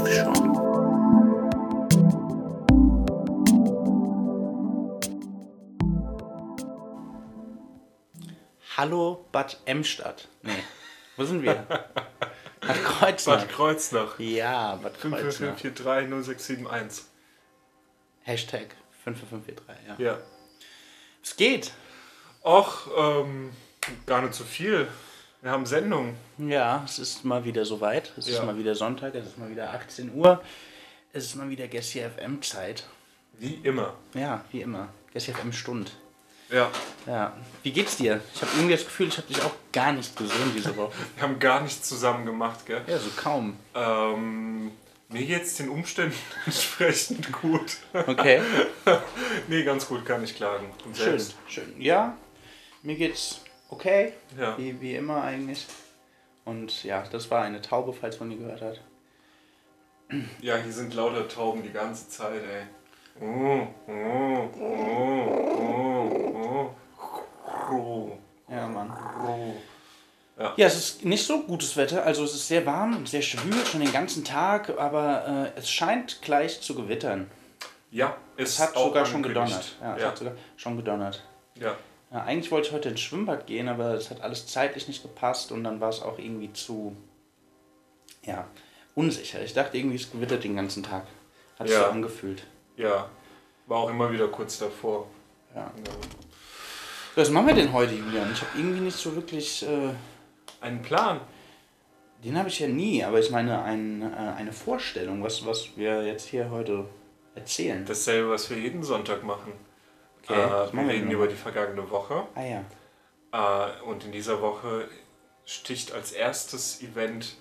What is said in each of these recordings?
läuft schon. Hallo Bad Emstadt. Nee, wo sind wir? Bad Kreuznach. Bad Kreuznach. Ja, Bad Kreuznach. 5453061. Hashtag 55543, ja. Ja. Es geht. Och, ähm, gar nicht so viel. Wir haben Sendung. Ja, es ist mal wieder soweit. Es ist Ja. mal wieder Sonntag, es ist mal wieder 18 Uhr. Es ist mal wieder Gessi FM Zeit. Wie immer. Ja, wie immer. Gessi FM Stund. Ja. Ja. Wie geht's dir? Ich habe irgendwie das Gefühl, ich habe dich auch gar nicht gesehen diese Woche. Wir haben gar nichts zusammen gemacht, gell? Ja, so kaum. Ähm, mir geht's den Umständen entsprechend gut. Okay. nee, ganz gut, kann ich klagen. Und Schön, selbst? schön. Ja, mir geht's okay. Ja. Wie, wie immer eigentlich. Und ja, das war eine Taube, falls man die gehört hat. Ja, hier sind lauter Tauben die ganze Zeit, ey. Oh, oh, oh, oh, oh. Ja, Mann. oh. Ja, es ist nicht so gutes Wetter. Also es ist sehr warm und sehr schwül schon den ganzen Tag, aber äh, es scheint gleich zu gewittern. Ja, es Es hat sogar schon gedonnert. Ja, es Ja, hat sogar schon gedonnert. ja. Ja, eigentlich wollte ich heute ins Schwimmbad gehen, aber es hat alles zeitlich nicht gepasst und dann war es auch irgendwie zu ja, unsicher. Ich dachte irgendwie, es gewittert den ganzen Tag. Hat sich Ja. so angefühlt. ja. War auch immer wieder kurz davor. Ja. Ja. Was machen wir denn heute, Julian? Ich habe irgendwie nicht so wirklich. Äh, Einen Plan. den habe ich ja nie, aber ich meine ein, äh, eine Vorstellung, was, was wir jetzt hier heute erzählen. Dasselbe, was wir jeden Sonntag machen. Okay, äh, wir reden über die vergangene Woche. Ah ja. Äh, und in dieser Woche sticht als erstes Event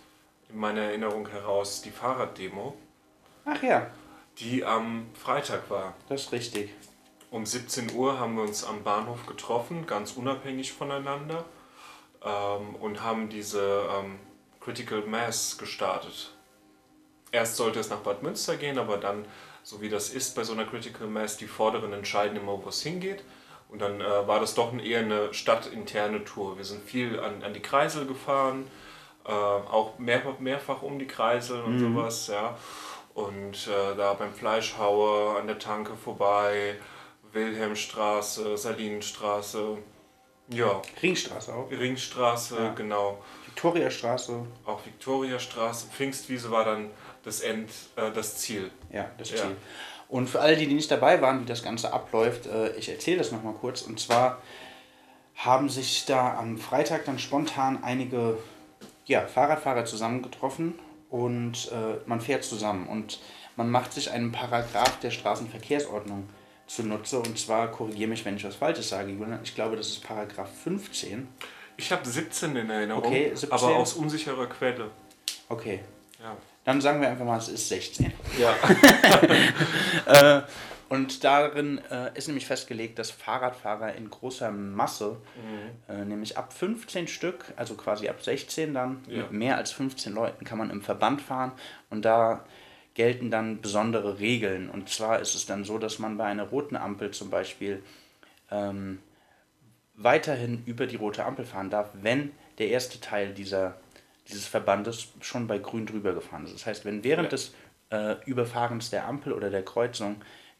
in meiner Erinnerung heraus die Fahrraddemo, Ach ja, die am Freitag war. das ist richtig. Um 17 Uhr haben wir uns am Bahnhof getroffen, ganz unabhängig voneinander, ähm, und haben diese ähm, Critical Mass gestartet. Erst sollte es nach Bad Münster gehen, aber dann, so wie das ist bei so einer Critical Mass, die Vorderen entscheiden immer, wo es hingeht. Und dann äh, war das doch eher eine stadtinterne Tour. Wir sind viel an, an die Kreisel gefahren, äh, auch mehr, mehrfach um die Kreisel und sowas, ja. Und äh, da beim Fleischhauer an der Tanke vorbei, Wilhelmstraße, Salinenstraße, ja, Ringstraße auch. Ringstraße, Ja. genau, Viktoriastraße. auch Viktoriastraße, Pfingstwiese war dann das End, äh, das Ziel. Ja, das Ja. Ziel. Und für alle, die nicht dabei waren, wie das Ganze abläuft, äh, ich erzähle das nochmal kurz. Und zwar haben sich da am Freitag dann spontan einige ja, Fahrradfahrer zusammengetroffen und äh, man fährt zusammen und man macht sich einen Paragraph der Straßenverkehrsordnung zunutze. Und zwar, korrigiere mich, wenn ich was Falsches sage, Julian, ich glaube, das ist Paragraph 15. Ich habe 17 in Erinnerung, Okay, 17. aber aus unsicherer Quelle. Okay, Ja. Dann sagen wir einfach mal, es ist 16. ja. Äh, und darin äh, ist nämlich festgelegt, dass Fahrradfahrer in großer Masse, Mhm. äh, nämlich ab 15 Stück, also quasi ab 16 dann, Ja. mit mehr als 15 Leuten kann man im Verband fahren und da gelten dann besondere Regeln. Und zwar ist es dann so, dass man bei einer roten Ampel zum Beispiel ähm, weiterhin über die rote Ampel fahren darf, wenn der erste Teil dieser, dieses Verbandes schon bei grün drüber gefahren ist. Das heißt, wenn während Ja. des äh, Überfahrens der Ampel oder der Kreuzung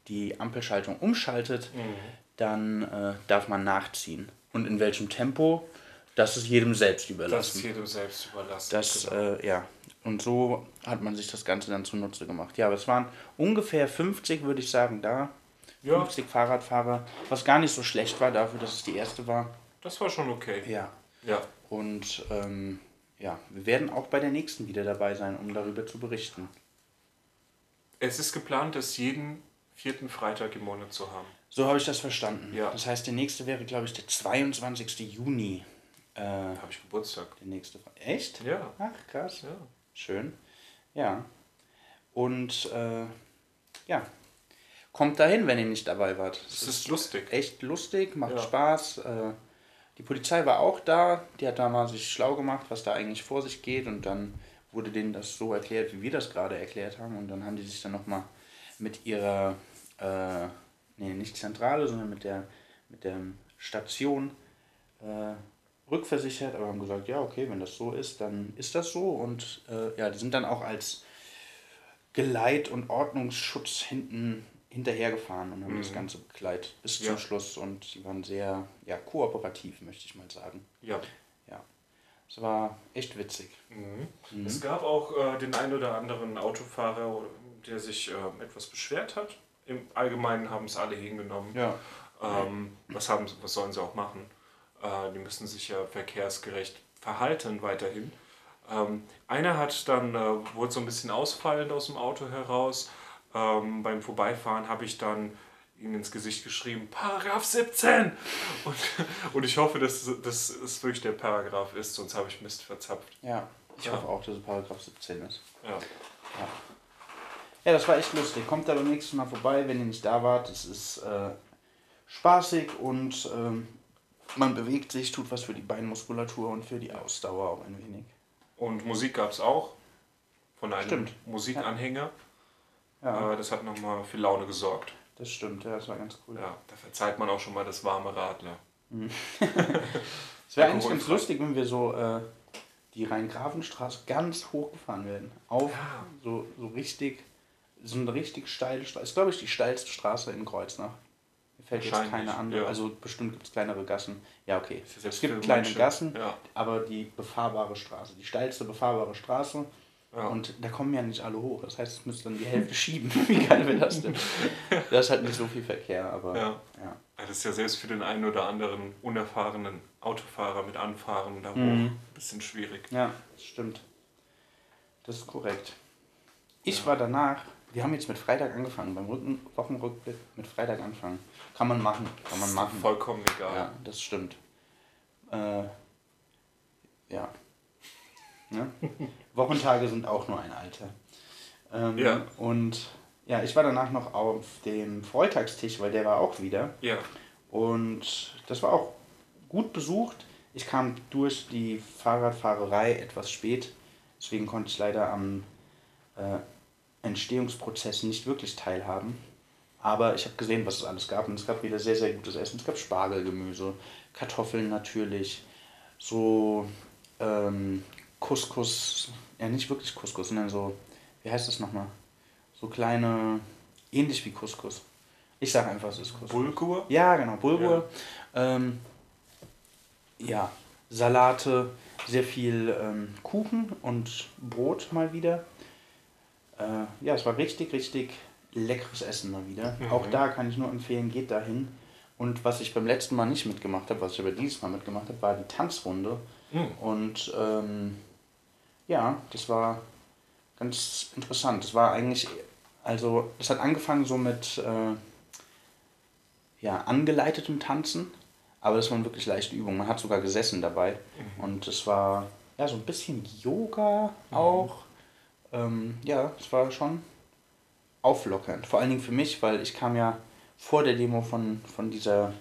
die Ampelschaltung umschaltet, Mhm. dann äh, darf man nachziehen. Und in welchem Tempo, das ist jedem selbst Das ist überlassen. jedem selbst überlassen. Das, genau. äh, ja. Und so hat man sich das Ganze dann zunutze gemacht. Ja, aber es waren ungefähr 50, würde ich sagen, da. Ja. 50 Fahrradfahrer, was gar nicht so schlecht war dafür, dass es die erste war. das war schon okay. Ja. Ja. Und ähm, ja, wir werden auch bei der nächsten wieder dabei sein, um darüber zu berichten. Es ist geplant, das jeden vierten Freitag im Monat zu haben. So habe ich das verstanden. Ja. Das heißt, der nächste wäre, glaube ich, der 22. Juni. Äh, habe ich Geburtstag. der nächste. Echt? Ja. Ach, krass. Ja. Schön. Ja. Und äh, ja, kommt dahin, wenn ihr nicht dabei wart. Es ist lustig. Echt lustig, macht Ja. Spaß. Äh, die Polizei war auch da, die hat da mal sich schlau gemacht, was da eigentlich vor sich geht. Und dann wurde denen das so erklärt, wie wir das gerade erklärt haben. Und dann haben die sich dann nochmal mit ihrer, äh, nee, nicht Zentrale, sondern mit der, mit der Station äh, rückversichert, aber haben gesagt, ja, okay, wenn das so ist, dann ist das so. Und äh, ja, die sind dann auch als Geleit- und Ordnungsschutz hinten hinterhergefahren und haben das Ganze begleitet bis Ja. zum Schluss und die waren sehr ja, kooperativ, möchte ich mal sagen. Ja. Ja, es war echt witzig. Mhm. Es gab auch äh, den einen oder anderen Autofahrer, der sich äh, etwas beschwert hat. Im Allgemeinen haben es alle hingenommen. Ja, Ähm, was, haben, sie- was sollen sie auch machen? Äh, die müssen sich ja verkehrsgerecht verhalten weiterhin. Ähm, einer hat dann, äh, wurde so ein bisschen ausfallend aus dem Auto heraus. Ähm, beim Vorbeifahren habe ich dann ihm ins Gesicht geschrieben, Paragraph 17! Und, und ich hoffe, dass, dass es wirklich der Paragraph ist, sonst habe ich Mist verzapft. ja. Ich Ja. hoffe auch, dass es Paragraph 17 ist. Ja. Ja, das war echt lustig. Kommt da beim nächsten Mal vorbei, wenn ihr nicht da wart. Es ist äh, spaßig und ähm, man bewegt sich, tut was für die Beinmuskulatur und für die Ausdauer auch ein wenig. Und Musik gab es auch von einem Stimmt. Musikanhänger. Ja, Äh, das hat nochmal für Laune gesorgt. das stimmt. Ja, das war ganz cool. Ja, da verzeiht man auch schon mal das warme Radler. Es wäre eigentlich ganz lustig, wenn wir so äh, die Rhein-Grafenstraße ganz hochgefahren werden. Auf Ja. so, so richtig, so eine richtig steile Straße. Ist, glaube ich, die steilste Straße in Kreuznach. Mir fällt jetzt keine andere. ja. Also bestimmt gibt es kleinere Gassen. Ja, okay. Ja Es gibt kleine manche- Gassen, Ja. aber die befahrbare Straße, die steilste befahrbare Straße. Ja. Und da kommen ja nicht alle hoch. Das heißt, es müsste dann die Hälfte schieben. Wie geil wäre das denn? Da ist halt nicht so viel Verkehr, aber Ja. ja. Ja, Das ist ja selbst für den einen oder anderen unerfahrenen Autofahrer mit Anfahren da hoch Mhm. ein bisschen schwierig. Ja, das stimmt. Das ist korrekt. Ich Ja. war danach, wir haben jetzt mit Freitag angefangen, beim Rücken, Wochenrückblick mit Freitag anfangen. Kann man machen, kann man machen. Vollkommen egal. Ja, das stimmt. Äh, ja. Ne? Wochentage sind auch nur ein Alter. Ähm, Ja. Und ja, ich war danach noch auf dem Freitagstisch, weil der war auch wieder. Ja. Und das war auch gut besucht. Ich kam durch die Fahrradfahrerei etwas spät. Deswegen konnte ich leider am äh, Entstehungsprozess nicht wirklich teilhaben. Aber ich habe gesehen, was es alles gab. Und es gab wieder sehr, sehr gutes Essen. Es gab Spargelgemüse, Kartoffeln natürlich, so ähm, Couscous, ja nicht wirklich Couscous, sondern so, wie heißt das nochmal? So kleine, ähnlich wie Couscous. Ich sage einfach, es ist Couscous. Bulgur? Ja, genau, Bulgur. Ja, ähm, ja Salate, sehr viel ähm, Kuchen und Brot mal wieder. Äh, ja, es war richtig, richtig leckeres Essen mal wieder. Mhm. Auch da kann ich nur empfehlen, geht dahin. Und was ich beim letzten Mal nicht mitgemacht habe, was ich aber dieses Mal mitgemacht habe, war die Tanzrunde. Mhm. Und ähm, ja, das war ganz interessant. Das war eigentlich, also es hat angefangen so mit äh, ja, angeleitetem Tanzen, aber das waren wirklich leichte Übungen. Man hat sogar gesessen dabei und es war ja so ein bisschen Yoga auch. Ähm, ja, es war schon auflockernd. Vor allen Dingen für mich, weil ich kam ja vor der Demo von, von dieser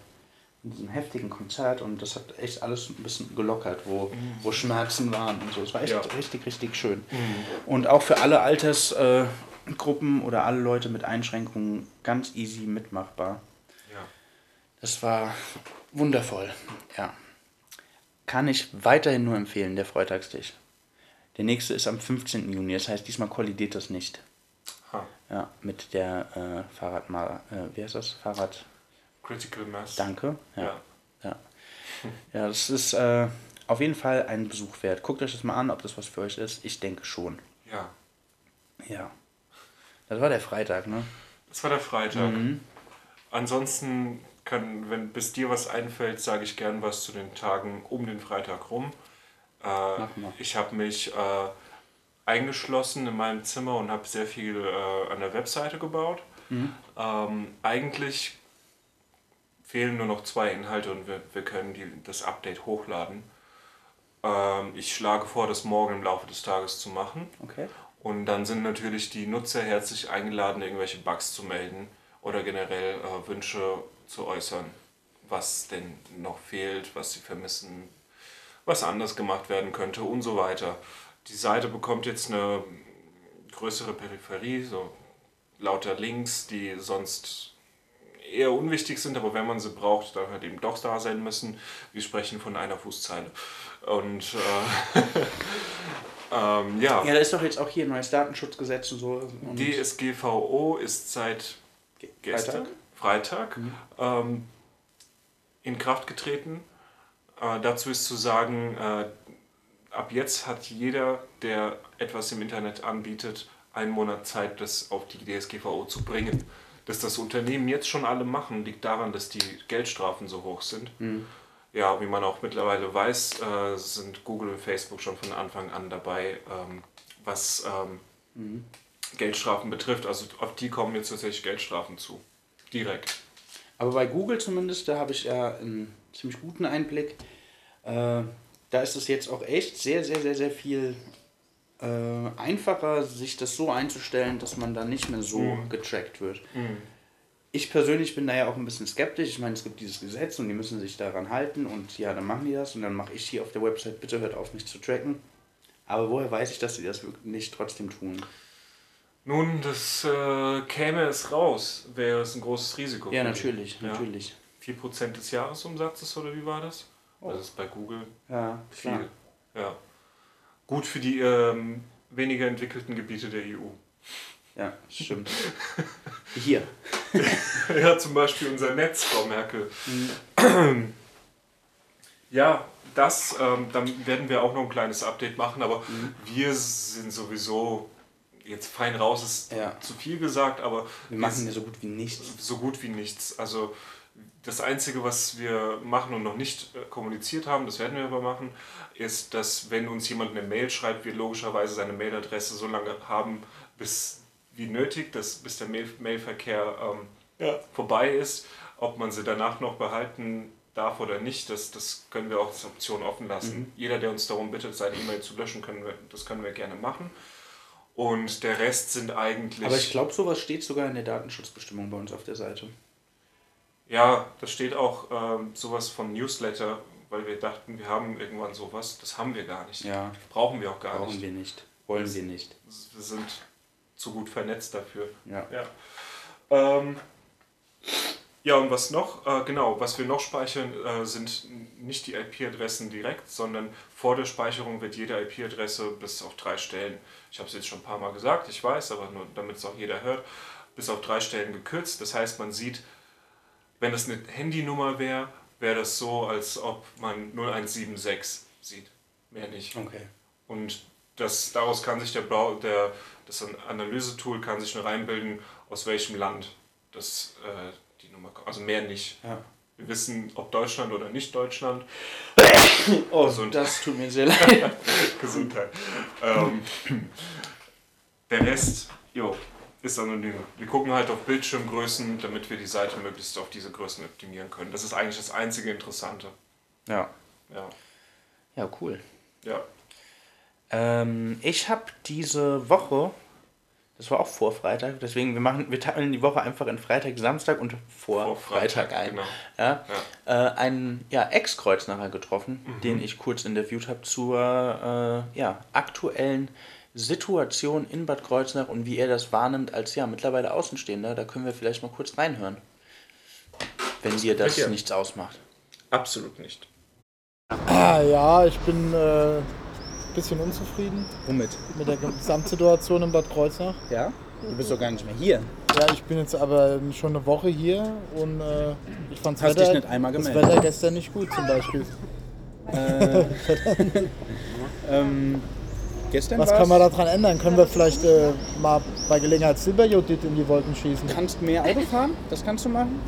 diesem heftigen Konzert und das hat echt alles ein bisschen gelockert, wo, wo Schmerzen waren und so. Es war echt Ja. richtig, richtig schön. Und auch für alle Altersgruppen äh, oder alle Leute mit Einschränkungen ganz easy mitmachbar. Ja. Das war wundervoll, ja. Kann ich weiterhin nur empfehlen, der Freitagstisch. Der nächste ist am 15. Juni, das heißt, diesmal kollidiert das nicht. Ha. Ja, mit der äh, Fahrradmar, äh, wie heißt das? Fahrrad, Critical Mass. danke. Ja, Ja. ja. ja das ist äh, auf jeden Fall ein Besuch wert. Guckt euch das mal an, ob das was für euch ist. Ich denke schon. ja. Ja. Das war der Freitag, ne? Das war der Freitag. Mhm. Ansonsten kann, wenn bis dir was einfällt, sage ich gern was zu den Tagen um den Freitag rum. Äh, Mach mal. ich habe mich äh, eingeschlossen in meinem Zimmer und habe sehr viel äh, an der Webseite gebaut. Mhm. Ähm, eigentlich fehlen nur noch zwei Inhalte und wir, wir können die, das Update hochladen. Ähm, ich schlage vor, das morgen im Laufe des Tages zu machen. Okay. Und dann sind natürlich die Nutzer herzlich eingeladen, irgendwelche Bugs zu melden oder generell äh, Wünsche zu äußern, was denn noch fehlt, was sie vermissen, was anders gemacht werden könnte und so weiter. Die Seite bekommt jetzt eine größere Peripherie, so lauter Links, die sonst eher unwichtig sind, aber wenn man sie braucht, dann halt eben doch da sein müssen. Wir sprechen von einer Fußzeile. Und äh, ähm, ja. Ja, da ist doch jetzt auch hier ein neues Datenschutzgesetz und so. Und DSGVO ist seit gestern, Freitag, mhm. ähm, in Kraft getreten. Äh, dazu ist zu sagen, äh, ab jetzt hat jeder, der etwas im Internet anbietet, einen Monat Zeit, das auf die DSGVO zu bringen. Dass das Unternehmen jetzt schon alle machen, liegt daran, dass die Geldstrafen so hoch sind. Mhm. Ja, wie man auch mittlerweile weiß, äh, sind Google und Facebook schon von Anfang an dabei, ähm, was ähm, mhm. Geldstrafen betrifft. Also auf die kommen jetzt tatsächlich Geldstrafen zu. Direkt. Aber bei Google zumindest, da habe ich ja einen ziemlich guten Einblick. Äh, da ist es jetzt auch echt sehr, sehr, sehr, sehr viel äh, einfacher, sich das so einzustellen, dass man da nicht mehr so mhm. getrackt wird. Mhm. Ich persönlich bin da ja auch ein bisschen skeptisch. Ich meine, es gibt dieses Gesetz und die müssen sich daran halten und ja, dann machen die das und dann mache ich hier auf der Website, bitte hört auf mich zu tracken. Aber woher weiß ich, dass sie das wirklich nicht trotzdem tun? Nun, das äh, käme es raus, wäre es ein großes Risiko. Ja, natürlich, ja. natürlich. 4% des Jahresumsatzes oder wie war das? Oh. Das ist bei Google ja, viel. Klar. Ja. Gut für die ähm, weniger entwickelten Gebiete der EU. Ja, stimmt. Hier. ja, zum Beispiel unser Netz, Frau Merkel. Mhm. Ja, das, ähm, dann werden wir auch noch ein kleines Update machen, aber mhm. wir sind sowieso jetzt fein raus, ist ja. zu viel gesagt, aber wir machen ja so gut wie nichts. So gut wie nichts. Also das Einzige, was wir machen und noch nicht äh, kommuniziert haben, das werden wir aber machen, ist, dass wenn uns jemand eine Mail schreibt, wir logischerweise seine Mailadresse so lange haben, bis wie nötig, dass, bis der Mail Mailverkehr ähm, ja. vorbei ist. Ob man sie danach noch behalten darf oder nicht, das, das können wir auch als Option offen lassen. Mhm. Jeder, der uns darum bittet, seine E-Mail zu löschen, können wir, das können wir gerne machen. Und der Rest sind eigentlich. Aber ich glaube, sowas steht sogar in der Datenschutzbestimmung bei uns auf der Seite. Ja, da steht auch ähm, sowas von Newsletter, weil wir dachten, wir haben irgendwann sowas. Das haben wir gar nicht. Ja. Brauchen wir auch gar Brauchen nicht. Brauchen wir nicht. Wollen wir nicht. Wir sind zu gut vernetzt dafür. Ja. Ja, ähm, ja und was noch? Äh, genau, was wir noch speichern, äh, sind nicht die IP-Adressen direkt, sondern vor der Speicherung wird jede IP-Adresse bis auf drei Stellen, ich habe es jetzt schon ein paar Mal gesagt, ich weiß, aber nur damit es auch jeder hört, bis auf drei Stellen gekürzt. Das heißt, man sieht, wenn das eine Handynummer wäre, wäre das so, als ob man 0176 sieht. Mehr nicht. Okay. Und das, daraus kann sich der, der das Analysetool kann sich nur reinbilden, aus welchem Land das, äh, die Nummer kommt. Also mehr nicht. Ja. Wir wissen, ob Deutschland oder nicht Deutschland. Oh, Gesundheit. das tut mir sehr leid. Gesundheit. Ähm, der Rest, jo, ist anonym. Wir gucken halt auf Bildschirmgrößen, damit wir die Seite möglichst auf diese Größen optimieren können. Das ist eigentlich das einzige Interessante. Ja. Ja. Ja, cool. Ja. Ähm, ich habe diese Woche, das war auch vor Freitag, deswegen wir machen, wir teilen die Woche einfach in Freitag, Samstag und vor, vor Freitag, Freitag, ein. Genau. Ja, ja. Äh, einen ja, Ex-Kreuznacher getroffen, mhm. den ich kurz interviewt habe zur äh, ja, aktuellen Situation in Bad Kreuznach und wie er das wahrnimmt als ja mittlerweile Außenstehender. Da können wir vielleicht mal kurz reinhören. Wenn dir das Bitte. nichts ausmacht. Absolut nicht. Ah, ja, ich bin äh, ein bisschen unzufrieden. Womit? Mit der Gesamtsituation in Bad Kreuznach. Ja? Du bist doch gar nicht mehr hier. Ja, ich bin jetzt aber schon eine Woche hier und äh, ich fand das Wetter, dich nicht einmal gemeldet. das Wetter gestern nicht gut zum Beispiel. Äh, ähm, Gestern Was kann man daran ändern? Können wir vielleicht äh, mal bei Gelegenheit Silberjodid in die Wolken schießen? Du kannst mehr Auto fahren, das kannst du machen.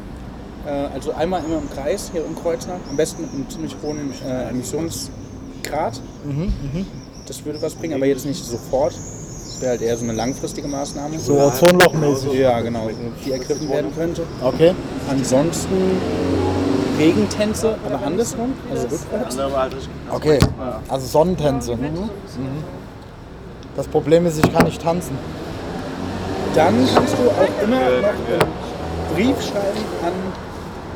Äh, also einmal immer im Kreis hier um Kreuznach, am besten mit einem ziemlich hohen äh, Emissionsgrad. Mhm, mh. Das würde was bringen, aber jetzt nicht sofort. Das wäre halt eher so eine langfristige Maßnahme. So Ozonlochmäßig. Ja, genau, die ergriffen werden könnte. Okay. Ansonsten Regentänze, aber andersrum, also rückwärts. Okay, also Sonnentänze. Mhm. Mhm. Das Problem ist, ich kann nicht tanzen. Dann kannst du auch immer noch einen Brief schreiben an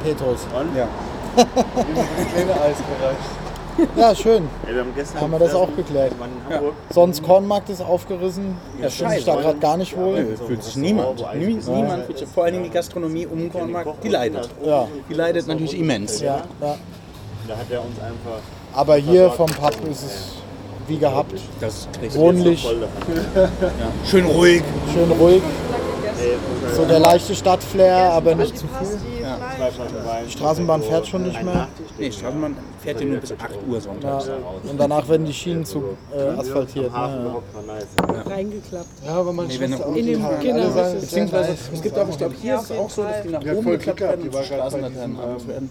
Petrus. ja. Eis gereicht. Ja, schön. Ja, wir haben gestern Haben wir das auch geklärt. Hamburg. Sonst Kornmarkt ist aufgerissen. Ja, Ich fühle mich da gerade gar nicht wohl. Nö, fühlt sich niemand. Nie, niemand fühlt sich, vor allen Dingen die Gastronomie um den Kornmarkt, die leidet. Ja, Die leidet natürlich immens. ja, ja. Da hat er uns einfach Aber hier vom Pub ist es wie gehabt. Das. Wohnlich, voll davon. Schön ruhig. schön ruhig. So der leichte Stadtflair, aber nicht zu viel. Die Straßenbahn fährt schon nicht mehr. Nee, Straßenbahn fährt hier nur bis 8 Uhr Ja. sonntags. Und danach werden die Schienen zu äh, asphaltiert. Ne? nice. reingeklappt. Ja, aber man Nee, du In dem, das ist Beziehungsweise, es gibt auch, ich glaube, hier ist es auch so, dass die nach Ja, oben voll geklappt werden und Straßenlaternen abends werden.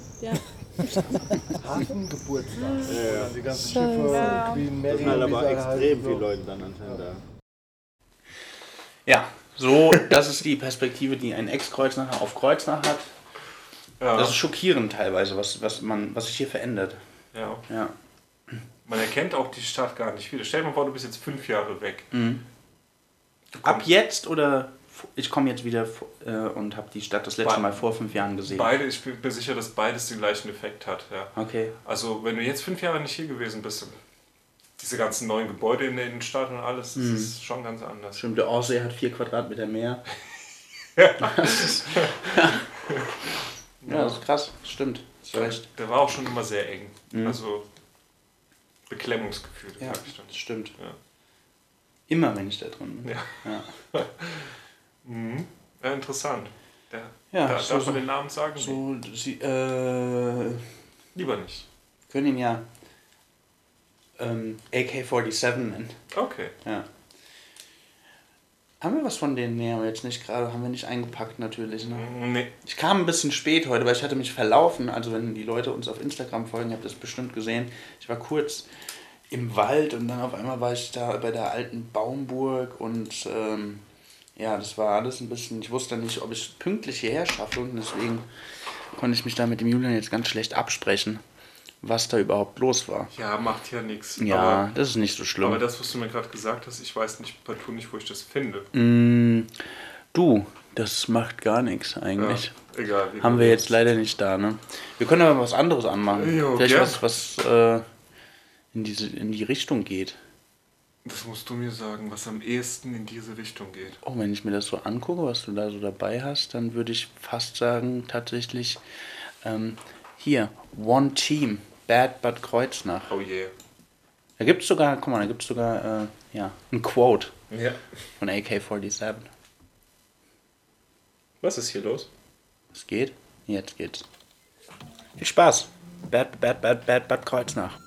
Hafengeburtstag. Ja, Die ganzen Schiffe, Queen Das Mary, sind halt wie aber extrem heißen, viele so. Leute dann anscheinend da. Ja, so, das ist die Perspektive, die ein Ex-Kreuznacher auf Kreuznach hat. Ja, Das ist schockierend teilweise, was, was, man, was sich hier verändert. ja. Ja. Man erkennt auch die Stadt gar nicht wieder. Stell dir mal vor, du bist jetzt fünf Jahre weg. Ab jetzt oder ich komme jetzt wieder äh, und habe die Stadt das letzte Be- Mal vor fünf Jahren gesehen. Beide, ich bin mir sicher, dass beides den gleichen Effekt hat. Ja. Okay. Also, wenn du jetzt fünf Jahre nicht hier gewesen bist, diese ganzen neuen Gebäude in der Innenstadt und alles, das ist schon ganz anders. Stimmt, der Aussee hat vier Quadratmeter mehr. ja, das ist krass. Stimmt. Recht. Der war auch schon immer sehr eng. Also, Beklemmungsgefühl, Ja, sag ich dann. das stimmt. Ja. Immer, wenn ich da drin bin. Ja. Ja. Mhm. Ja, interessant. Der, Ja, da, so- darf man den Namen sagen? So, sie, äh, Lieber nicht. können ihn ja ähm, AK-47 nennen. Okay. Ja. Haben wir was von denen? Nee, haben wir jetzt nicht gerade, haben wir nicht eingepackt natürlich. Ne? Nee. Ich kam ein bisschen spät heute, weil ich hatte mich verlaufen. Also wenn die Leute uns auf Instagram folgen, ihr habt das bestimmt gesehen. Ich war kurz im Wald und dann auf einmal war ich da bei der alten Baumburg und ähm, ja, das war alles ein bisschen, ich wusste nicht, ob ich es pünktlich hierher schaffe und deswegen konnte ich mich da mit dem Julian jetzt ganz schlecht absprechen, was da überhaupt los war. Ja, macht ja nichts. Ja, Aber, das ist nicht so schlimm. aber das, was du mir gerade gesagt hast, ich weiß nicht partout nicht, wo ich das finde. Mm, du, das macht gar nichts eigentlich. Ja, egal. wie Haben wir jetzt leider nicht da, ne? Wir können aber was anderes anmachen. Jo, Vielleicht gern. was, was äh, in, diese, in die Richtung geht. Das musst du mir sagen, was am ehesten in diese Richtung geht. Oh, wenn ich mir das so angucke, was du da so dabei hast, dann würde ich fast sagen, tatsächlich, ähm, hier, One Team, Bad Bad Kreuznach. Oh je. Da gibt es sogar, guck mal, da gibt es sogar, äh, ja, ein Quote Ja. von AK-47. Was ist hier los? Es geht? Jetzt geht's. Viel Spaß. Bad, bad, bad, bad, bad Kreuznach.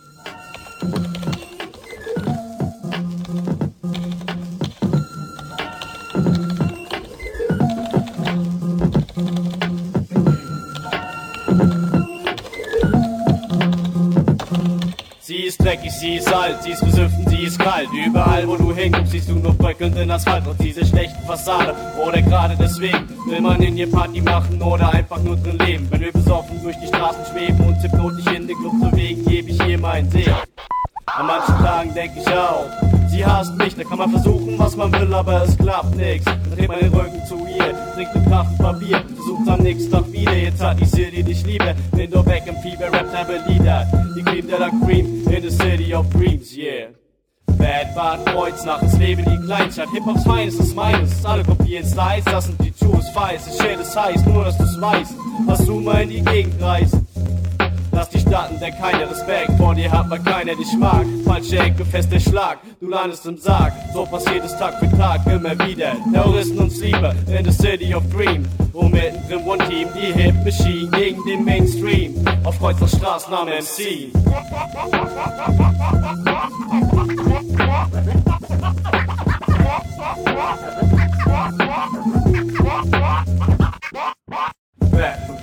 Ist dreckig, sie ist alt, sie ist besüften, sie ist kalt. Überall, wo du hinguckst, siehst du nur bröckelnden Asphalt und diese schlechten Fassade. Oder gerade deswegen will man in ihr Party machen oder einfach nur drin leben. Wenn wir besoffen durch die Straßen schweben und hypnotisch in den Club bewegen, gebe ich ihr meinen Segen. An manchen Tagen denk ich auch, sie hasst mich, da kann man versuchen, was man will, aber es klappt nix. Dann dreht man den Rücken zu ihr, trinkt eine Kraft Papier, versucht am nächsten Tag wieder, jetzt hat die City dich liebe. Bin doch weg im Fieber, rappt aber Lieder, die Cream de la Cream in the City of Dreams, yeah. Bad Bad Kreuznach, es lebe die Kleinstadt, Hip-Hops feines ist meines, alle kopieren Styles, das sind die Juice Files, ich shit es heißt, nur dass du's weißt, was du mal in die Gegend reist. Lass dich starten, denn keiner Respekt vor dir hat, weil keiner dich mag. Falsche Ecke, fester Schlag, du landest im Sarg. So passiert es Tag für Tag, immer wieder. Terroristen uns Liebe in the City of Dream. Und mittendrin One Team, die Hit Machine gegen den Mainstream. Auf Kreuz der Straßen am MC. Back,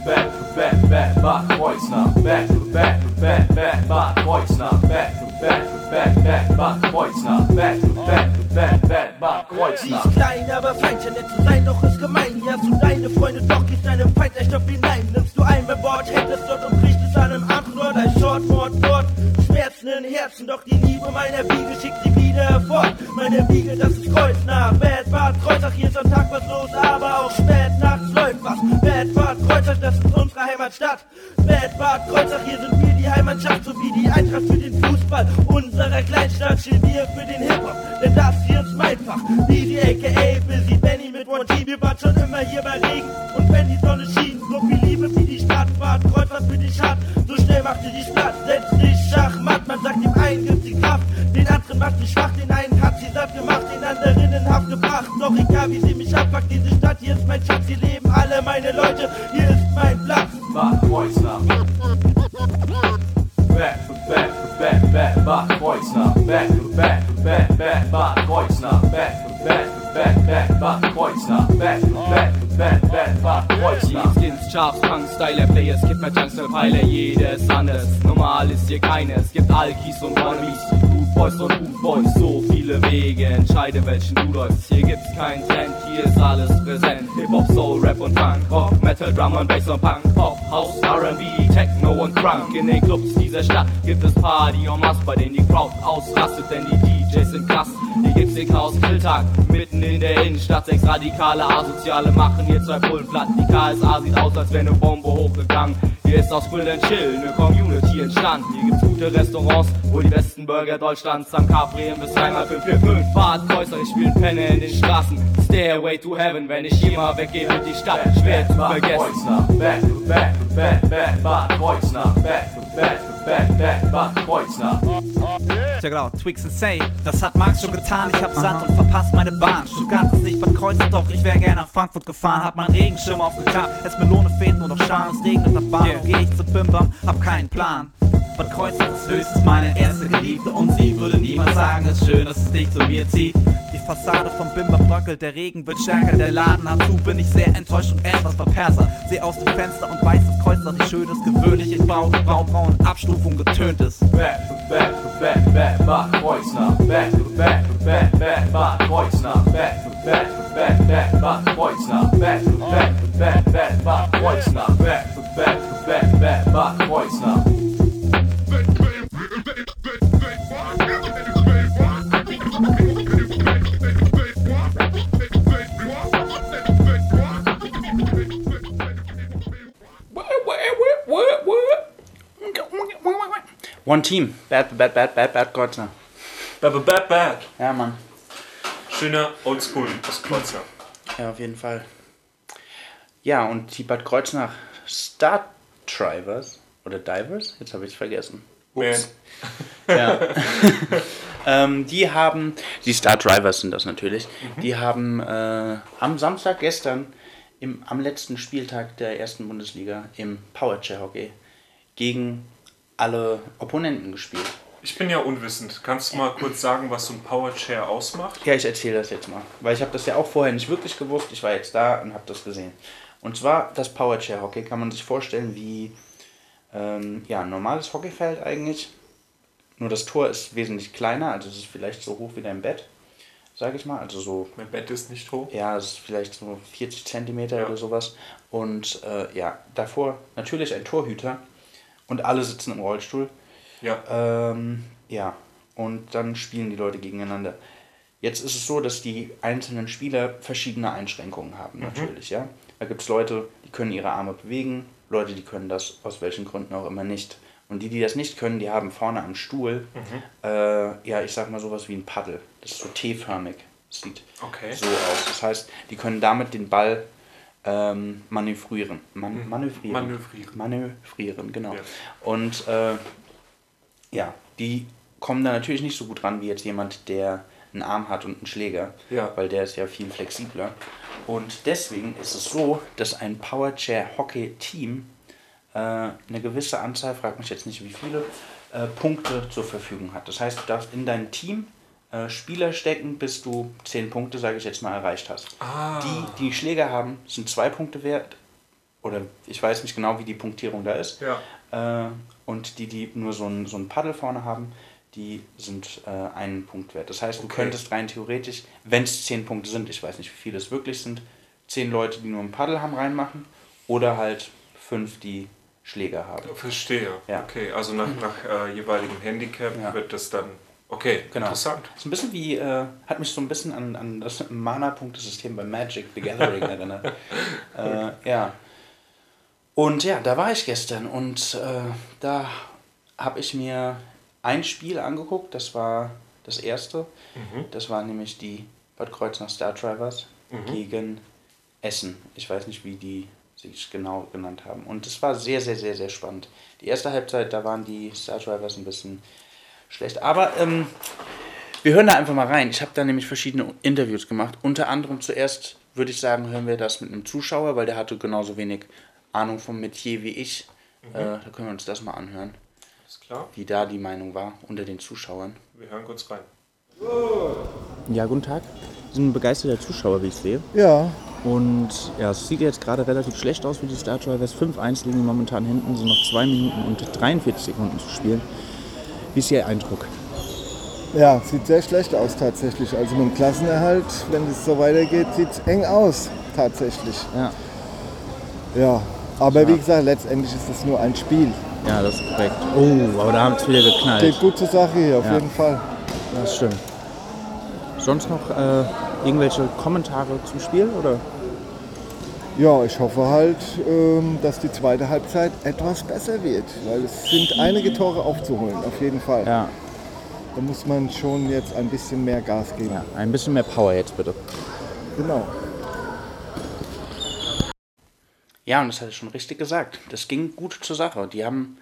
back, back, back, Bad Kreuznach. Back, back, back, back, Bad Kreuznach. Back, back, back, back, Bad Kreuznach. Back, back, back, back, Bad Sie ist klein, aber fein, ja nett zu sein, doch ist gemein. Hast du deine Freunde, doch geht deinem Feind der Stoff hinein. Nimmst du ein Wort, hältst dort und brichst es an einem anderen Ort, ein Short, Mord, Mord. Schmerzen in Herzen, doch die Liebe meiner Wiege schickt sie wieder hervor. Mein meine Wiege, das ist Kreuznach. Bad Bad Kreuzach, hier ist am Tag was los, aber auch spät nachts läuft was. Bad Bad Kreuzach, das ist unsere Heimatstadt. Bad Bad Kreuzach, hier sind wir die Heimatschaft, sowie die Eintracht für den Fußball. Unserer Kleinstadt stehen wir für den Hip-Hop, denn das hier ist mein Fach. DJ aka Busy Benny mit One Team, wir waren schon immer hier bei Regen. Und wenn die Sonne schien, so viel Liebe wie die Stadt, Bad Kreuzach für dich hat, so schnell machte die Stadt, setz dich Schachmatt, man sagt dem einen gibt sie Kraft, den anderen macht sie schwach, den einen hat sie satt gemacht, den anderen in Haft gebracht. Doch egal wie sie mich abpackt, diese Stadt, hier ist mein Schatz, hier leben alle meine Leute, hier ist mein Platz. Bad Kreuznach. Back, back, back, back, Bad Kreuznach. Back, back, back, back, Bad Kreuznach. Back, back, back, back, Bad Kreuznach. Back, back, back, back, Bad Kreuznach. Skins, Charts, Punk, Styler, Players, gibt mehr Junks, Pfeiler, jedes anders. Normal ist hier keines, gibt Alkis und Wannabes. Boys und Rude Boys, so viele Wege, entscheide welchen du läufst. Hier gibt's keinen Trend, hier ist alles präsent. Hip-Hop, Soul, Rap und Funk, Rock, Metal, Drum und Bass und Punk, Pop, House, R&B, Techno und Crunk. In den Clubs dieser Stadt gibt es Party en masse, bei denen die Crowd ausrastet, denn die DJs sind krass. Hier gibt's den Chaos Grilltag, mitten in der Innenstadt. Sechs radikale Asoziale machen hier zwei Pullen platt. Die KSA sieht aus, als wäre eine Bombe hochgegangen. Hier ist aus Grill and Chill eine Community entstanden. Hier gibt's gute Restaurants, wo die besten Burger Deutschlands am Capri im bis einmal 545 Bad Kreuzer, ich spiel Penne in den Straßen. Stairway to Heaven, wenn ich hier mal weggehe, wird die Stadt schwer zu vergessen. Back to back to back, back, Bad Kreuznach. Back to back to back, back, Bad Kreuznach. Ja genau, Twix and Say, das hat Max schon getan, ich hab Sand und verpasst meine Bahn. Stuttgart ist nicht Bad Kreuznach, doch ich wär gerne nach Frankfurt gefahren. Hab meinen Regenschirm aufgeklappt, es Melone fehlt nur noch Scham, es regnet nach Bahn. Yeah. Geh ich zu Bimbam, hab keinen Plan. Bad Kreuznach ist höchstens meine erste Geliebte und sie würde niemals sagen, es ist schön, dass es dich zu mir zieht. Fassade vom Bimber bröckelt, der Regen wird stärker, der Laden hat zu, bin ich sehr enttäuscht und etwas verperser. Seh aus dem Fenster und weiß, dass Kreuznach nicht schön ist, gewöhnlich in Bau, Baubraun, Abstufung getönt ist. Bad to back, back, Bad Kreuznach. Back to back to back, back, Bad Kreuznach. Back to back to back, back, Bad Kreuznach. Back to back to back, back, Bad Kreuznach. One Team. Bad, bad, bad, bad, bad Kreuzer. Bad, bad, bad. Ja, Mann. Schöner Oldschool aus Kreuzer. Ja, auf jeden Fall. Ja, und die Bad Kreuznach Star Drivers oder Divers, jetzt habe ich es vergessen. Man. Ja. ähm, die haben, die Star Drivers sind das natürlich, die haben äh, am Samstag gestern, im, am letzten Spieltag der ersten Bundesliga im Powerchair Hockey gegen alle Opponenten gespielt. Ich bin ja unwissend. Kannst du mal kurz sagen, was so ein Powerchair ausmacht? Ja, ich erzähle das jetzt mal, weil ich habe das ja auch vorher nicht wirklich gewusst. Ich war jetzt da und habe das gesehen. Und zwar das Powerchair Hockey kann man sich vorstellen wie ähm, ja, ein normales Hockeyfeld eigentlich. Nur das Tor ist wesentlich kleiner, also es ist vielleicht so hoch wie dein Bett, sage ich mal. Also so, Mein Bett ist nicht hoch. ja, es ist vielleicht so 40 Zentimeter Ja. oder sowas. Und äh, ja, davor natürlich ein Torhüter und alle sitzen im Rollstuhl. Ja. Ähm, ja, und dann spielen die Leute gegeneinander. Jetzt ist es so, dass die einzelnen Spieler verschiedene Einschränkungen haben, natürlich, ja. Da gibt es Leute, die können ihre Arme bewegen, Leute, die können das aus welchen Gründen auch immer nicht. Und die, die das nicht können, die haben vorne am Stuhl, äh, ja, ich sag mal sowas wie ein Paddel. Das ist so T-förmig. Sieht Okay. so aus. Das heißt, die können damit den Ball ähm, manövrieren. Man, manövrieren. Manövrieren. Manövrieren, genau. Ja. Und äh, ja, die kommen da natürlich nicht so gut ran wie jetzt jemand, der einen Arm hat und einen Schläger, Ja. weil der ist ja viel flexibler. Und deswegen ist es so, dass ein Powerchair Hockey Team äh, eine gewisse Anzahl, frag mich jetzt nicht wie viele, äh, Punkte zur Verfügung hat. Das heißt, du darfst in dein Team äh, Spieler stecken, bis du 10 Punkte, sage ich jetzt mal, erreicht hast. Ah. Die, die Schläger haben, sind zwei Punkte wert. Oder ich weiß nicht genau, wie die Punktierung da ist. Ja. Äh, und die, die nur so ein, so ein Paddel vorne haben, die sind äh, einen Punkt wert. Das heißt, du Okay. könntest rein theoretisch, wenn es zehn Punkte sind, ich weiß nicht, wie viele es wirklich sind, zehn Leute, die nur ein Paddel haben, reinmachen. Oder halt fünf, die Schläger haben. Verstehe. Ja. Okay, also nach, nach äh, jeweiligem Handicap Ja. wird das dann Okay, Genau. interessant. Ist ein bisschen wie, äh, hat mich so ein bisschen an, an das Mana-Punktesystem bei Magic the Gathering erinnert. äh, ja. Und ja, da war ich gestern und äh, da habe ich mir ein Spiel angeguckt, das war das erste. Das war nämlich die Bad Kreuznach Star Drivers gegen Essen. Ich weiß nicht, wie die sich genau genannt haben. Und es war sehr, sehr, sehr, sehr spannend. Die erste Halbzeit, da waren die Star Drivers ein bisschen schlecht. Aber ähm, wir hören da einfach mal rein. Ich habe da nämlich verschiedene Interviews gemacht. Unter anderem zuerst, würde ich sagen, hören wir das mit einem Zuschauer, weil der hatte genauso wenig Ahnung vom Metier wie ich. Äh, da können wir uns das mal anhören, Ist klar. wie da die Meinung war unter den Zuschauern. Wir hören kurz rein. Ja, guten Tag. Sie sind ein begeisterter Zuschauer, wie ich sehe. Ja, Und ja, es sieht jetzt gerade relativ schlecht aus für die Star Drivers. 5-1 liegen momentan hinten, sind noch 2 Minuten und 43 Sekunden zu spielen. Wie ist Ihr Eindruck? ja, sieht sehr schlecht aus tatsächlich. Also mit dem Klassenerhalt, wenn es so weitergeht, sieht es eng aus tatsächlich. Ja, Ja, aber wie gesagt, letztendlich ist es nur ein Spiel. ja das ist korrekt. Oh, aber da haben es wieder geknallt. Geht gut zur Sache hier, auf Ja. jeden Fall. Das stimmt. Sonst noch äh, irgendwelche Kommentare zum Spiel? Oder? Ja, ich hoffe halt, ähm, dass die zweite Halbzeit etwas besser wird, weil es sind einige Tore aufzuholen, auf jeden Fall. Ja, Da muss man schon jetzt ein bisschen mehr Gas geben. ja, ein bisschen mehr Power jetzt bitte. Genau. Ja, und das hat er schon richtig gesagt. Das ging gut zur Sache. Die haben,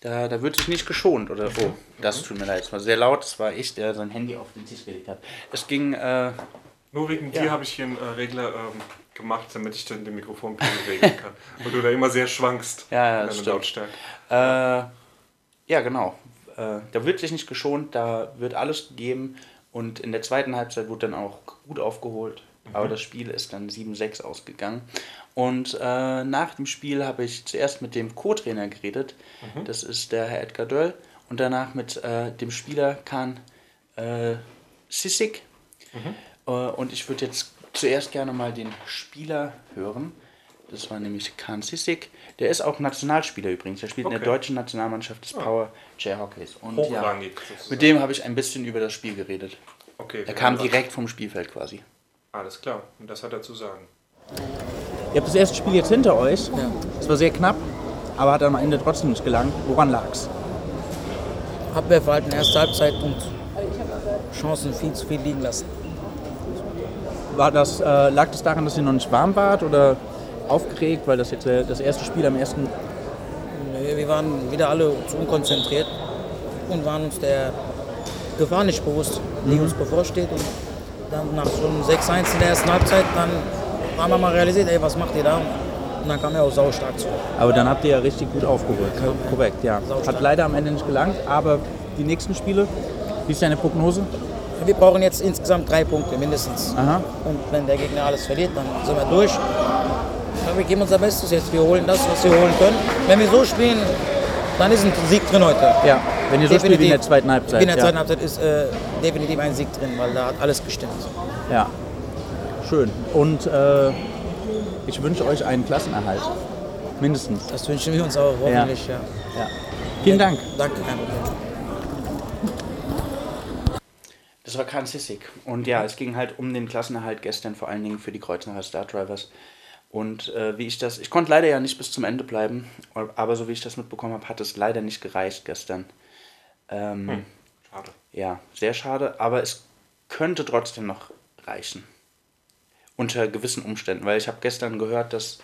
da, da wird sich nicht geschont. Oder, oh, das tut mir leid. Es war sehr laut. Es war ich, der sein Handy auf den Tisch gelegt hat. Es ging, äh, Nur wegen Ja. dir habe ich hier einen äh, Regler ähm, gemacht, damit ich dann den Mikrofonpegel regeln kann. Weil du da immer sehr schwankst. Ja, ja, in. Lautstärke. äh, ja, genau. Äh, da wird sich nicht geschont. Da wird alles gegeben. Und in der zweiten Halbzeit wurde dann auch gut aufgeholt. Aber das Spiel ist dann 7-6 ausgegangen. Und äh, nach dem Spiel habe ich zuerst mit dem Co-Trainer geredet. Das ist der Herr Edgar Döll. Und danach mit äh, dem Spieler Kan äh, Sissik. Äh, und ich würde jetzt zuerst gerne mal den Spieler hören. Das war nämlich Kan Sissik. Der ist auch Nationalspieler übrigens. Der spielt in der Okay. deutschen Nationalmannschaft des Power Chair Hockeys. Und ja, mit dem habe ich ein bisschen über das Spiel geredet. Okay, Er kam rein. direkt vom Spielfeld quasi. Alles klar. Und das hat er zu sagen. Ihr habt das erste Spiel jetzt hinter euch. Es war sehr knapp, aber hat am Ende trotzdem nicht gelangt. Woran lag's? Abwehrverhalten erste Halbzeit und Chancen viel zu viel liegen lassen. War das, äh, lag das daran, dass ihr noch nicht warm wart oder aufgeregt, weil das jetzt äh, das erste Spiel am ersten. Wir wir waren wieder alle zu unkonzentriert und waren uns der Gefahr nicht bewusst, die uns bevorsteht. Und dann nach so einem 6-1 in der ersten Halbzeit, dann haben wir mal realisiert, ey, was macht ihr da? Und dann kam er auch saustark zurück. Aber dann habt ihr ja richtig gut aufgeholt. Korrekt, ja. Hat leider am Ende nicht gelangt, aber die nächsten Spiele, wie ist deine Prognose? Wir brauchen jetzt insgesamt drei Punkte mindestens. Aha. Und wenn der Gegner alles verliert, dann sind wir durch. Ja, wir geben unser Bestes jetzt. Wir holen das, was wir holen können. Wenn wir so spielen, dann ist ein Sieg drin heute. Ja, wenn ihr so spielt wie in der zweiten Halbzeit. Wie in der ja. zweiten Halbzeit ist äh, definitiv ein Sieg drin, weil da hat alles gestimmt. Ja, schön. Und äh, ich wünsche euch einen Klassenerhalt. Mindestens. Das wünschen wir uns auch hoffentlich. Ja. Ja. Vielen Dank. Danke, kein Problem. Das war Kahn Sissik. Und ja, es ging halt um den Klassenerhalt gestern, vor allen Dingen für die Kreuznacher Star Drivers. Und äh, wie ich das, ich konnte leider ja nicht bis zum Ende bleiben, aber so wie ich das mitbekommen habe, hat es leider nicht gereicht gestern. Ähm, Schade. Ja, sehr schade, aber es könnte trotzdem noch reichen. Unter gewissen Umständen, weil ich habe gestern gehört, dass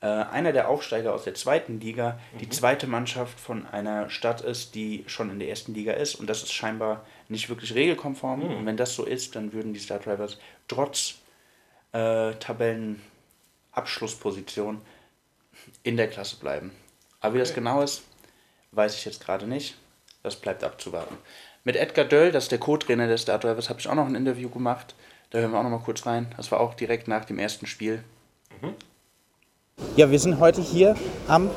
äh, einer der Aufsteiger aus der zweiten Liga die zweite Mannschaft von einer Stadt ist, die schon in der ersten Liga ist und das ist scheinbar nicht wirklich regelkonform. Und wenn das so ist, dann würden die Star Drivers trotz äh, Tabellenabschlussposition in der Klasse bleiben. Aber wie das genau ist, weiß ich jetzt gerade nicht. Das bleibt abzuwarten. Mit Edgar Döll, das ist der Co-Trainer der Star Drivers, habe ich auch noch ein Interview gemacht. Da hören wir auch noch mal kurz rein. Das war auch direkt nach dem ersten Spiel. Ja, wir sind heute hier am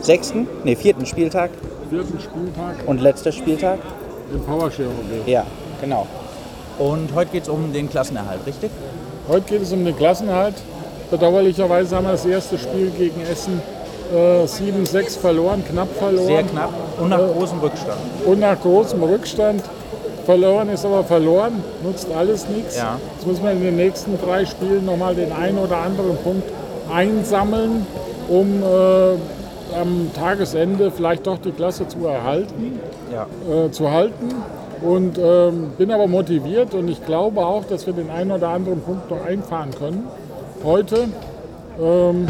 sechsten, nee, vierten Spieltag vierten Spieltag und letzter Spieltag. Im Powershare Hockey. Ja, genau. Und heute geht es um den Klassenerhalt, richtig? Heute geht es um den Klassenhalt. Bedauerlicherweise haben wir das erste Spiel gegen Essen äh, 7-6 verloren, knapp verloren. Sehr knapp und nach großem Rückstand. Und nach großem Rückstand Verloren ist aber verloren, nutzt alles nichts. Ja. Jetzt muss man in den nächsten drei Spielen nochmal den einen oder anderen Punkt einsammeln, um äh, am Tagesende vielleicht doch die Klasse zu erhalten, Ja. äh, zu halten. Und ähm, bin aber motiviert und ich glaube auch, dass wir den einen oder anderen Punkt noch einfahren können. Heute ähm,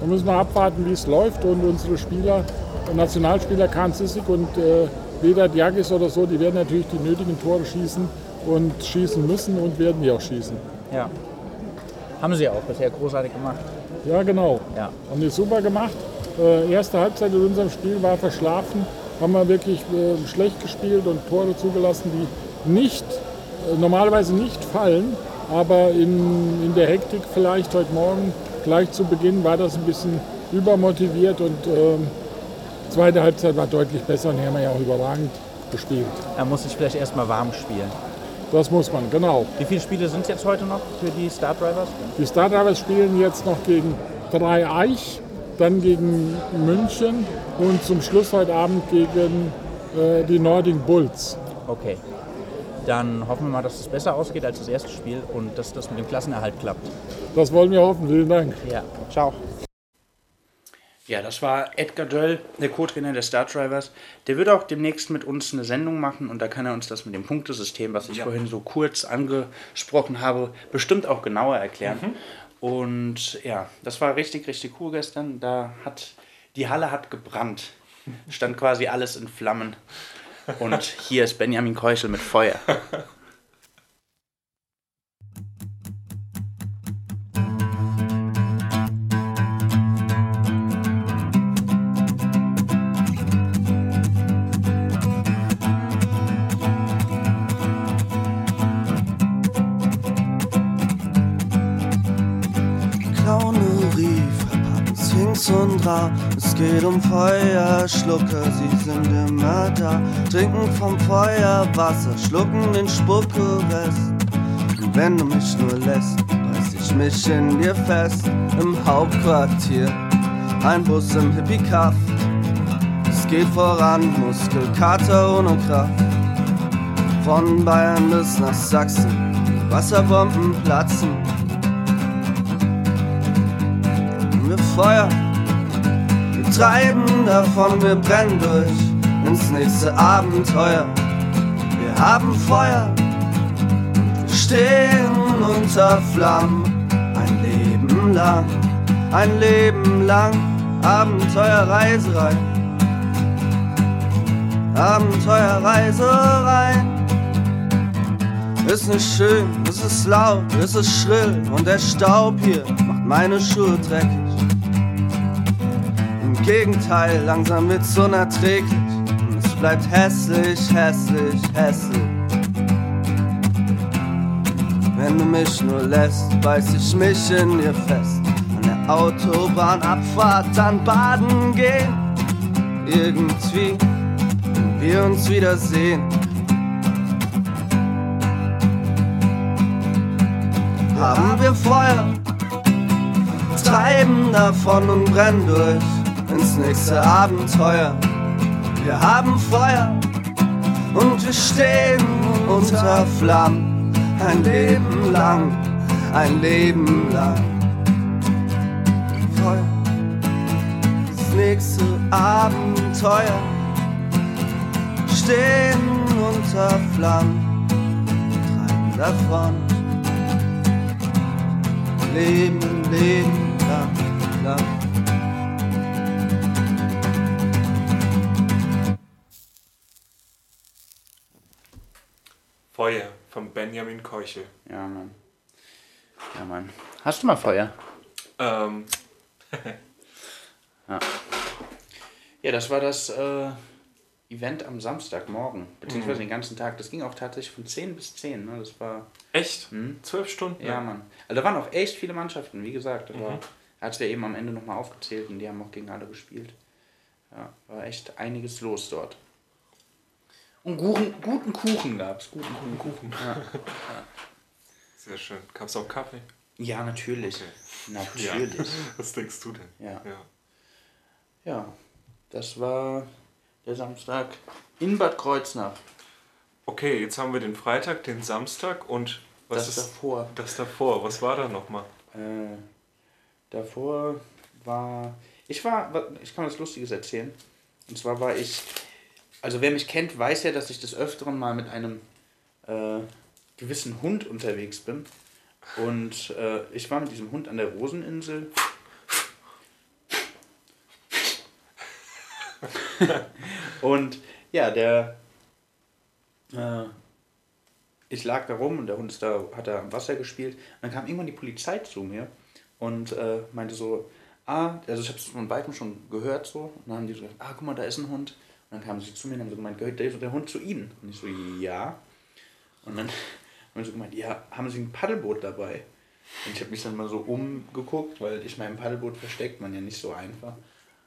da müssen wir abwarten, wie es läuft und unsere Spieler, Nationalspieler Kahn Sissig und äh, Vedat Yagis oder so, die werden natürlich die nötigen Tore schießen und schießen müssen und werden die auch schießen. ja. Haben sie auch bisher großartig gemacht. Ja, genau. Ja. Haben die super gemacht. Äh, erste Halbzeit in unserem Spiel war verschlafen. Haben wir wirklich äh, schlecht gespielt und Tore zugelassen, die nicht, äh, normalerweise nicht fallen. Aber in, in der Hektik vielleicht heute Morgen, gleich zu Beginn, war das ein bisschen übermotiviert und ähm, zweite Halbzeit war deutlich besser und hier haben wir ja auch überragend gespielt. Er muss sich vielleicht erstmal warm spielen. Das muss man, genau. Wie viele Spiele sind es jetzt heute noch für die Start Drivers? Die Star Drivers spielen jetzt noch gegen Dreieich, dann gegen München und zum Schluss heute Abend gegen äh, die Nordic Bulls. Okay. Dann hoffen wir mal, dass es besser ausgeht als das erste Spiel und dass das mit dem Klassenerhalt klappt. Das wollen wir hoffen. Vielen Dank. Ja. Ciao. Ja, das war Edgar Döll, der Co-Trainer der Star Drivers. Der wird auch demnächst mit uns eine Sendung machen und da kann er uns das mit dem Punktesystem, was ich vorhin so kurz angesprochen habe, bestimmt auch genauer erklären. Und ja, das war richtig, richtig cool gestern. Da hat die Halle hat gebrannt. Stand quasi alles in Flammen. Und hier ist Benjamin Keuchel mit Feuer. Sphinx und Ra. Es geht um Feuerschlucker, sie sind immer da. Trinken vom Feuerwasser, schlucken den Spuckerest. Und wenn du mich nur lässt, reiß ich mich in dir fest. Im Hauptquartier, ein Bus im Hippie-Kaff. Es geht voran, Muskelkater ohne Kraft. Von Bayern bis nach Sachsen, Wasserbomben platzen. wir Feuer. Treiben davon, wir brennen durch ins nächste Abenteuer. Wir haben Feuer stehen unter Flammen. Ein Leben lang, ein Leben lang, Abenteuerreiserei. Abenteuerreiserei. Ist nicht schön, es ist laut, es ist schrill und der Staub hier macht meine Schuhe dreckig. Im Gegenteil, langsam wird's unerträglich und es bleibt hässlich, hässlich, hässlich. Wenn du mich nur lässt, beiß ich mich in dir fest. An der Autobahnabfahrt dann baden gehen. Irgendwie, wenn wir uns wiedersehen. haben wir Feuer, treiben davon und brennen durch ins nächste Abenteuer. Wir haben Feuer und wir stehen unter Flammen ein Leben lang, ein Leben lang. Feuer, das nächste Abenteuer, stehen unter Flammen, treiben davon. Leben, Leben, lang, lang. Feuer von Benjamin Keuchel. Ja, Mann. Ja, Mann. Hast du mal Feuer? Ähm, Ja, das war das äh, Event am Samstagmorgen, beziehungsweise den ganzen Tag. Das ging auch tatsächlich von 10 bis 10. Ne? Das war, echt? Zwölf Stunden? ja, Mann. Also da waren auch echt viele Mannschaften, wie gesagt. Mhm. war, hat es ja eben am Ende nochmal aufgezählt und die haben auch gegen alle gespielt. Ja, war echt einiges los dort. Und guten, guten Kuchen gab es. Guten Kuchen. Kuchen. Ja. Sehr schön. Gab's auch Kaffee? ja, natürlich. Okay. Natürlich. Was denkst du denn? Ja. ja. Ja, das war der Samstag in Bad Kreuznach. Okay, jetzt haben wir den Freitag, den Samstag und was Das ist davor. das davor? Was war da nochmal? Äh, davor war. Ich war. Ich kann was Lustiges erzählen. Und zwar war ich. Also, wer mich kennt, weiß ja, dass ich des Öfteren mal mit einem äh, gewissen Hund unterwegs bin. Und äh, ich war mit diesem Hund an der Roseninsel. und ja, der. Äh, ich lag da rum und der Hund ist da, hat da am Wasser gespielt. Und dann kam irgendwann die Polizei zu mir und äh, meinte so, ah, also ich habe es von weitem schon gehört so. Und dann haben die so gesagt, ah, guck mal, da ist ein Hund. Und dann kamen sie zu mir und haben so gemeint, gehört der, der Hund zu Ihnen? Und ich so, ja. Und dann haben sie so gemeint, ja, haben Sie ein Paddelboot dabei? Und ich habe mich dann mal so umgeguckt, weil ich mein Paddelboot versteckt man ja nicht so einfach.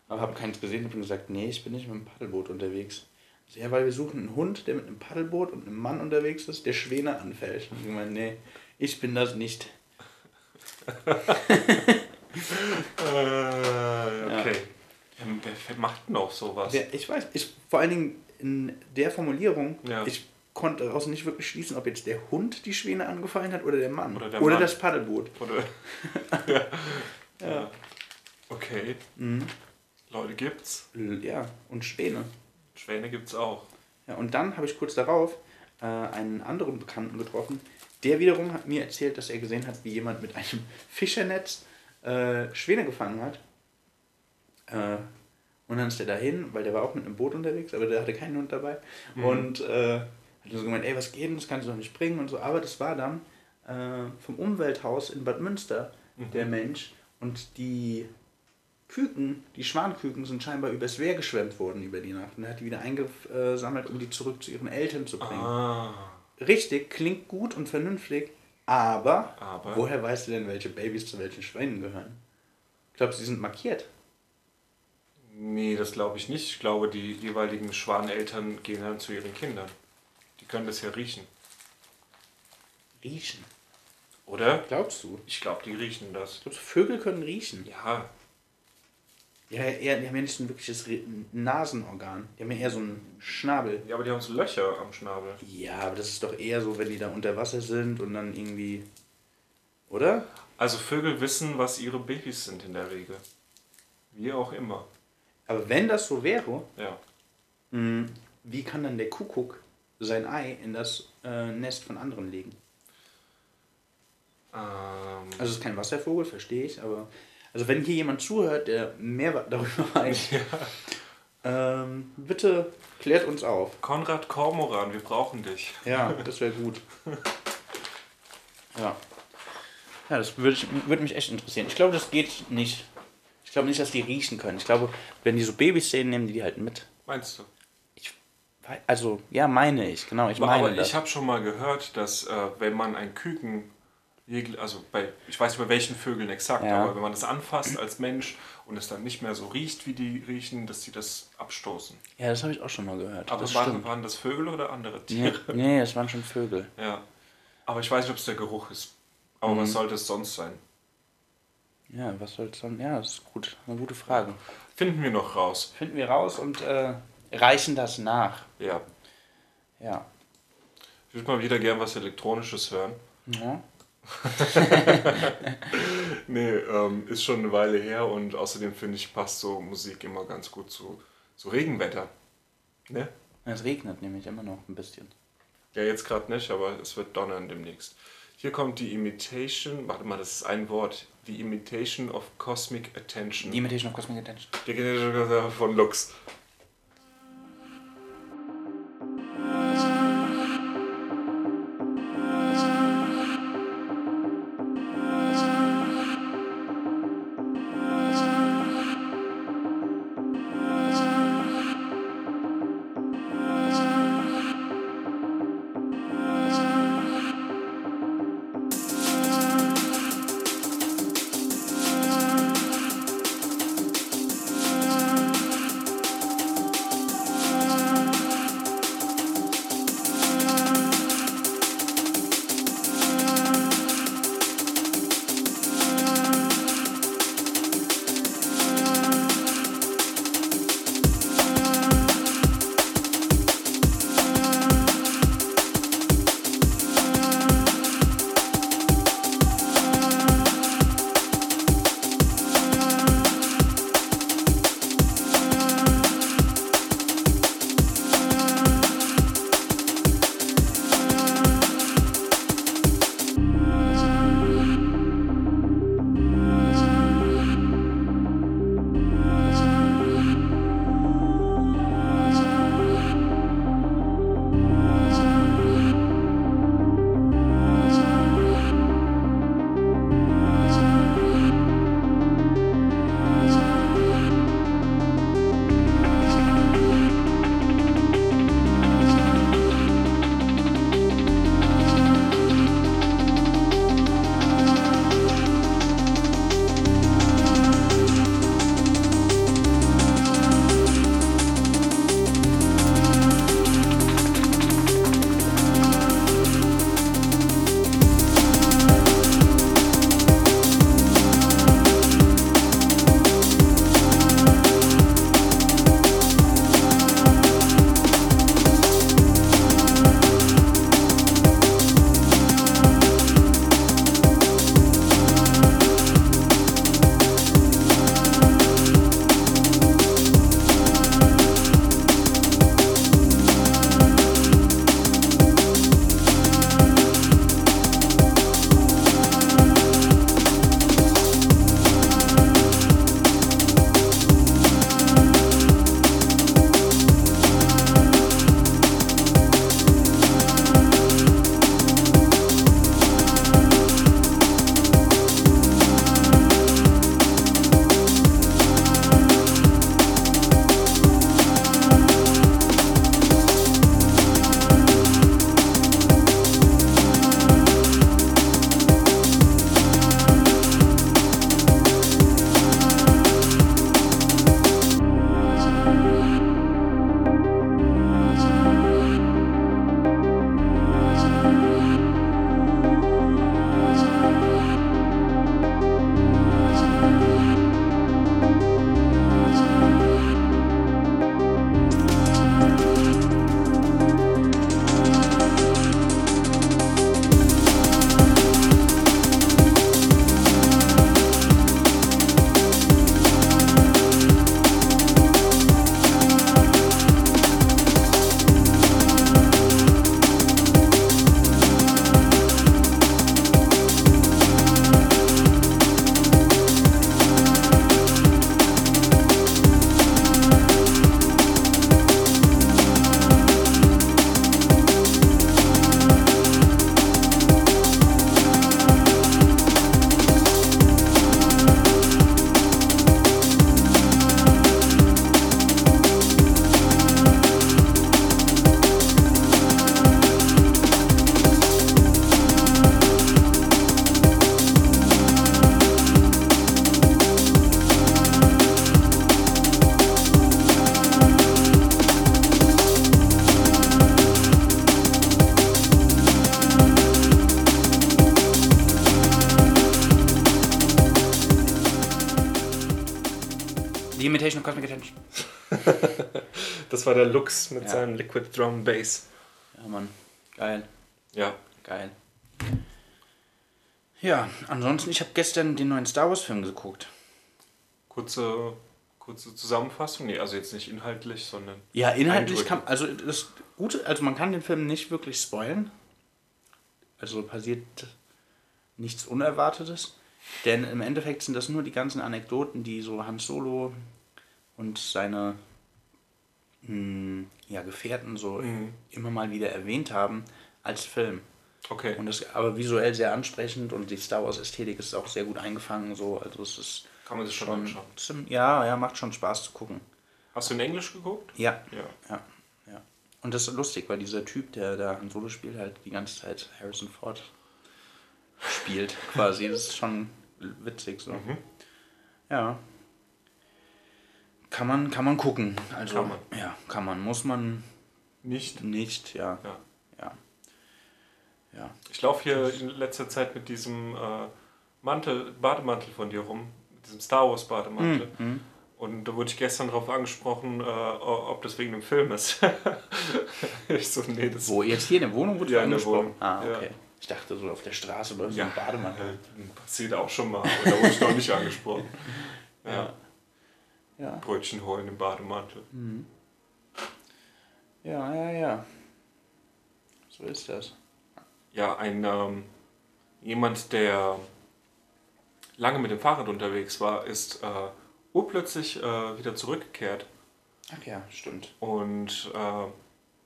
Aber habe keins gesehen und gesagt, nee, ich bin nicht mit dem Paddelboot unterwegs. So, ja, weil wir suchen einen Hund, der mit einem Paddelboot und einem Mann unterwegs ist, der Schwäne anfällt. Und ich gemeint, nee, ich bin das nicht. Äh, okay. Ähm, wer macht denn auch sowas? Ja, ich weiß, ich, vor allen Dingen in der Formulierung, Ja. ich konnte daraus nicht wirklich schließen, ob jetzt der Hund die Schwäne angefallen hat oder der Mann. Oder der oder Mann. das Paddelboot. Oder? ja. ja. Okay. Mhm. Leute gibt's. Ja, und Schwäne. Schwäne gibt's auch. Ja, und dann habe ich kurz darauf äh, einen anderen Bekannten getroffen, der wiederum hat mir erzählt, dass er gesehen hat, wie jemand mit einem Fischernetz äh, Schwäne gefangen hat. Äh, und dann ist er dahin, weil der war auch mit einem Boot unterwegs, aber der hatte keinen Hund dabei. Mhm. Und äh, hat so gemeint, ey, was geht denn, das kannst du doch nicht bringen und so. Aber das war dann äh, vom Umwelthaus in Bad Münster, Mhm. der Mensch. Und die Küken, die Schwanküken sind scheinbar übers Wehr geschwemmt worden über die Nacht. Und er hat die wieder eingesammelt, um die zurück zu ihren Eltern zu bringen. Ah. Richtig, klingt gut und vernünftig, aber, Aber? woher weißt du denn, welche Babys zu welchen Schwänen gehören? Ich glaube, sie sind markiert. Nee, das glaube ich nicht. Ich glaube, die jeweiligen Schwaneltern gehen dann zu ihren Kindern. Die können das ja riechen. Riechen. Oder? Glaubst du? Ich glaube, die riechen das. Glaubst du, Vögel können riechen? Ja. Ja, eher, die haben ja nicht so ein wirkliches Nasenorgan. Die haben ja eher so einen Schnabel. Ja, aber die haben so Löcher am Schnabel. Ja, aber das ist doch eher so, wenn die da unter Wasser sind und dann irgendwie. Oder? Also Vögel wissen, was ihre Babys sind in der Regel. Wie auch immer. Aber wenn das so wäre, Ja. mh, wie kann dann der Kuckuck sein Ei in das äh, Nest von anderen legen? Ähm, Also es ist kein Wasservogel, verstehe ich, aber also wenn hier jemand zuhört, der mehr darüber weiß, ähm, bitte klärt uns auf. Konrad Kormoran, wir brauchen dich. Ja, das wäre gut. Ja. Ja, das würde würde mich echt interessieren. Ich glaube, das geht nicht. Ich glaube nicht, dass die riechen können. Ich glaube, wenn die so Babys sehen, nehmen die die halt mit. Meinst du? Wei- Also, ja, meine ich, genau, ich Aber, meine aber das. ich habe schon mal gehört, dass äh, wenn man ein Küken, also bei, ich weiß nicht bei welchen Vögeln exakt, Ja. aber wenn man das anfasst als Mensch und es dann nicht mehr so riecht, wie die riechen, dass die das abstoßen. ja, das habe ich auch schon mal gehört. Aber das waren, waren das Vögel oder andere Nee, Tiere? nee, es waren schon Vögel. Ja. Aber ich weiß nicht, ob es der Geruch ist. Aber was Mhm. sollte es sonst sein? Ja, was soll es dann? Ja, das ist gut. Eine gute Frage. Finden wir noch raus. Finden wir raus und äh, reichen das nach. Ja. Ja. Ich würde mal wieder gern was Elektronisches hören. ja. Nee, ähm, ist schon eine Weile her und außerdem finde ich, passt so Musik immer ganz gut zu, zu Regenwetter. Ne? Es regnet nämlich immer noch ein bisschen. Ja, jetzt gerade nicht, aber es wird donnern demnächst. Hier kommt die Imitation, warte mal, das ist ein Wort. The Imitation of Cosmic Attention. Die Imitation of Cosmic Attention. Die von Lux. Das war der Lux mit Ja. seinem Liquid Drum Bass. Ja, Mann. Geil. Ja. Geil. Ja, ansonsten, ich habe gestern den neuen Star Wars Film geguckt. Kurze, kurze Zusammenfassung. Nee, also jetzt nicht inhaltlich, sondern. Ja, inhaltlich Eindrücke. kann, also das Gute, also man kann den Film nicht wirklich spoilen. Also passiert nichts Unerwartetes. Denn im Endeffekt sind das nur die ganzen Anekdoten, die so Han Solo und seine mh, ja, Gefährten so Mhm. immer mal wieder erwähnt haben als Film. Okay. Und das aber visuell sehr ansprechend und die Star Wars Ästhetik ist auch sehr gut eingefangen. So. Also es ist Kann man sich schon, anschauen. ziem- ja, ja, macht schon Spaß zu gucken. Hast du in Englisch geguckt? Ja. Ja. Ja, ja. Und das ist lustig, weil dieser Typ, der da Han Solo spielt, halt die ganze Zeit Harrison Ford spielt, quasi. Das ist schon witzig so. Mhm. Ja. Kann man, kann man gucken. Also, Kann man. Ja, kann man. Muss man Nicht? nicht, ja. Ja. Ja. Ja. Ich laufe hier in letzter Zeit mit diesem äh, Mantel, Bademantel von dir rum, mit diesem Star Wars Bademantel. Mhm. Und da wurde ich gestern darauf angesprochen, äh, ob das wegen dem Film ist. ich so, nee, das Wo, jetzt hier in der Wohnung wurde Ja, angesprochen? Ah, Ja. okay. Ich dachte so auf der Straße oder so Ja, ein Bademantel. äh, passiert auch schon mal, aber da wurde ich noch nicht angesprochen. Ja. Ja. Ja. Brötchen holen im Bademantel. Ja, ja, ja. So ist das. Ja, ein ähm, jemand, der lange mit dem Fahrrad unterwegs war, ist äh, urplötzlich äh, wieder zurückgekehrt. Ach ja, stimmt. Und äh,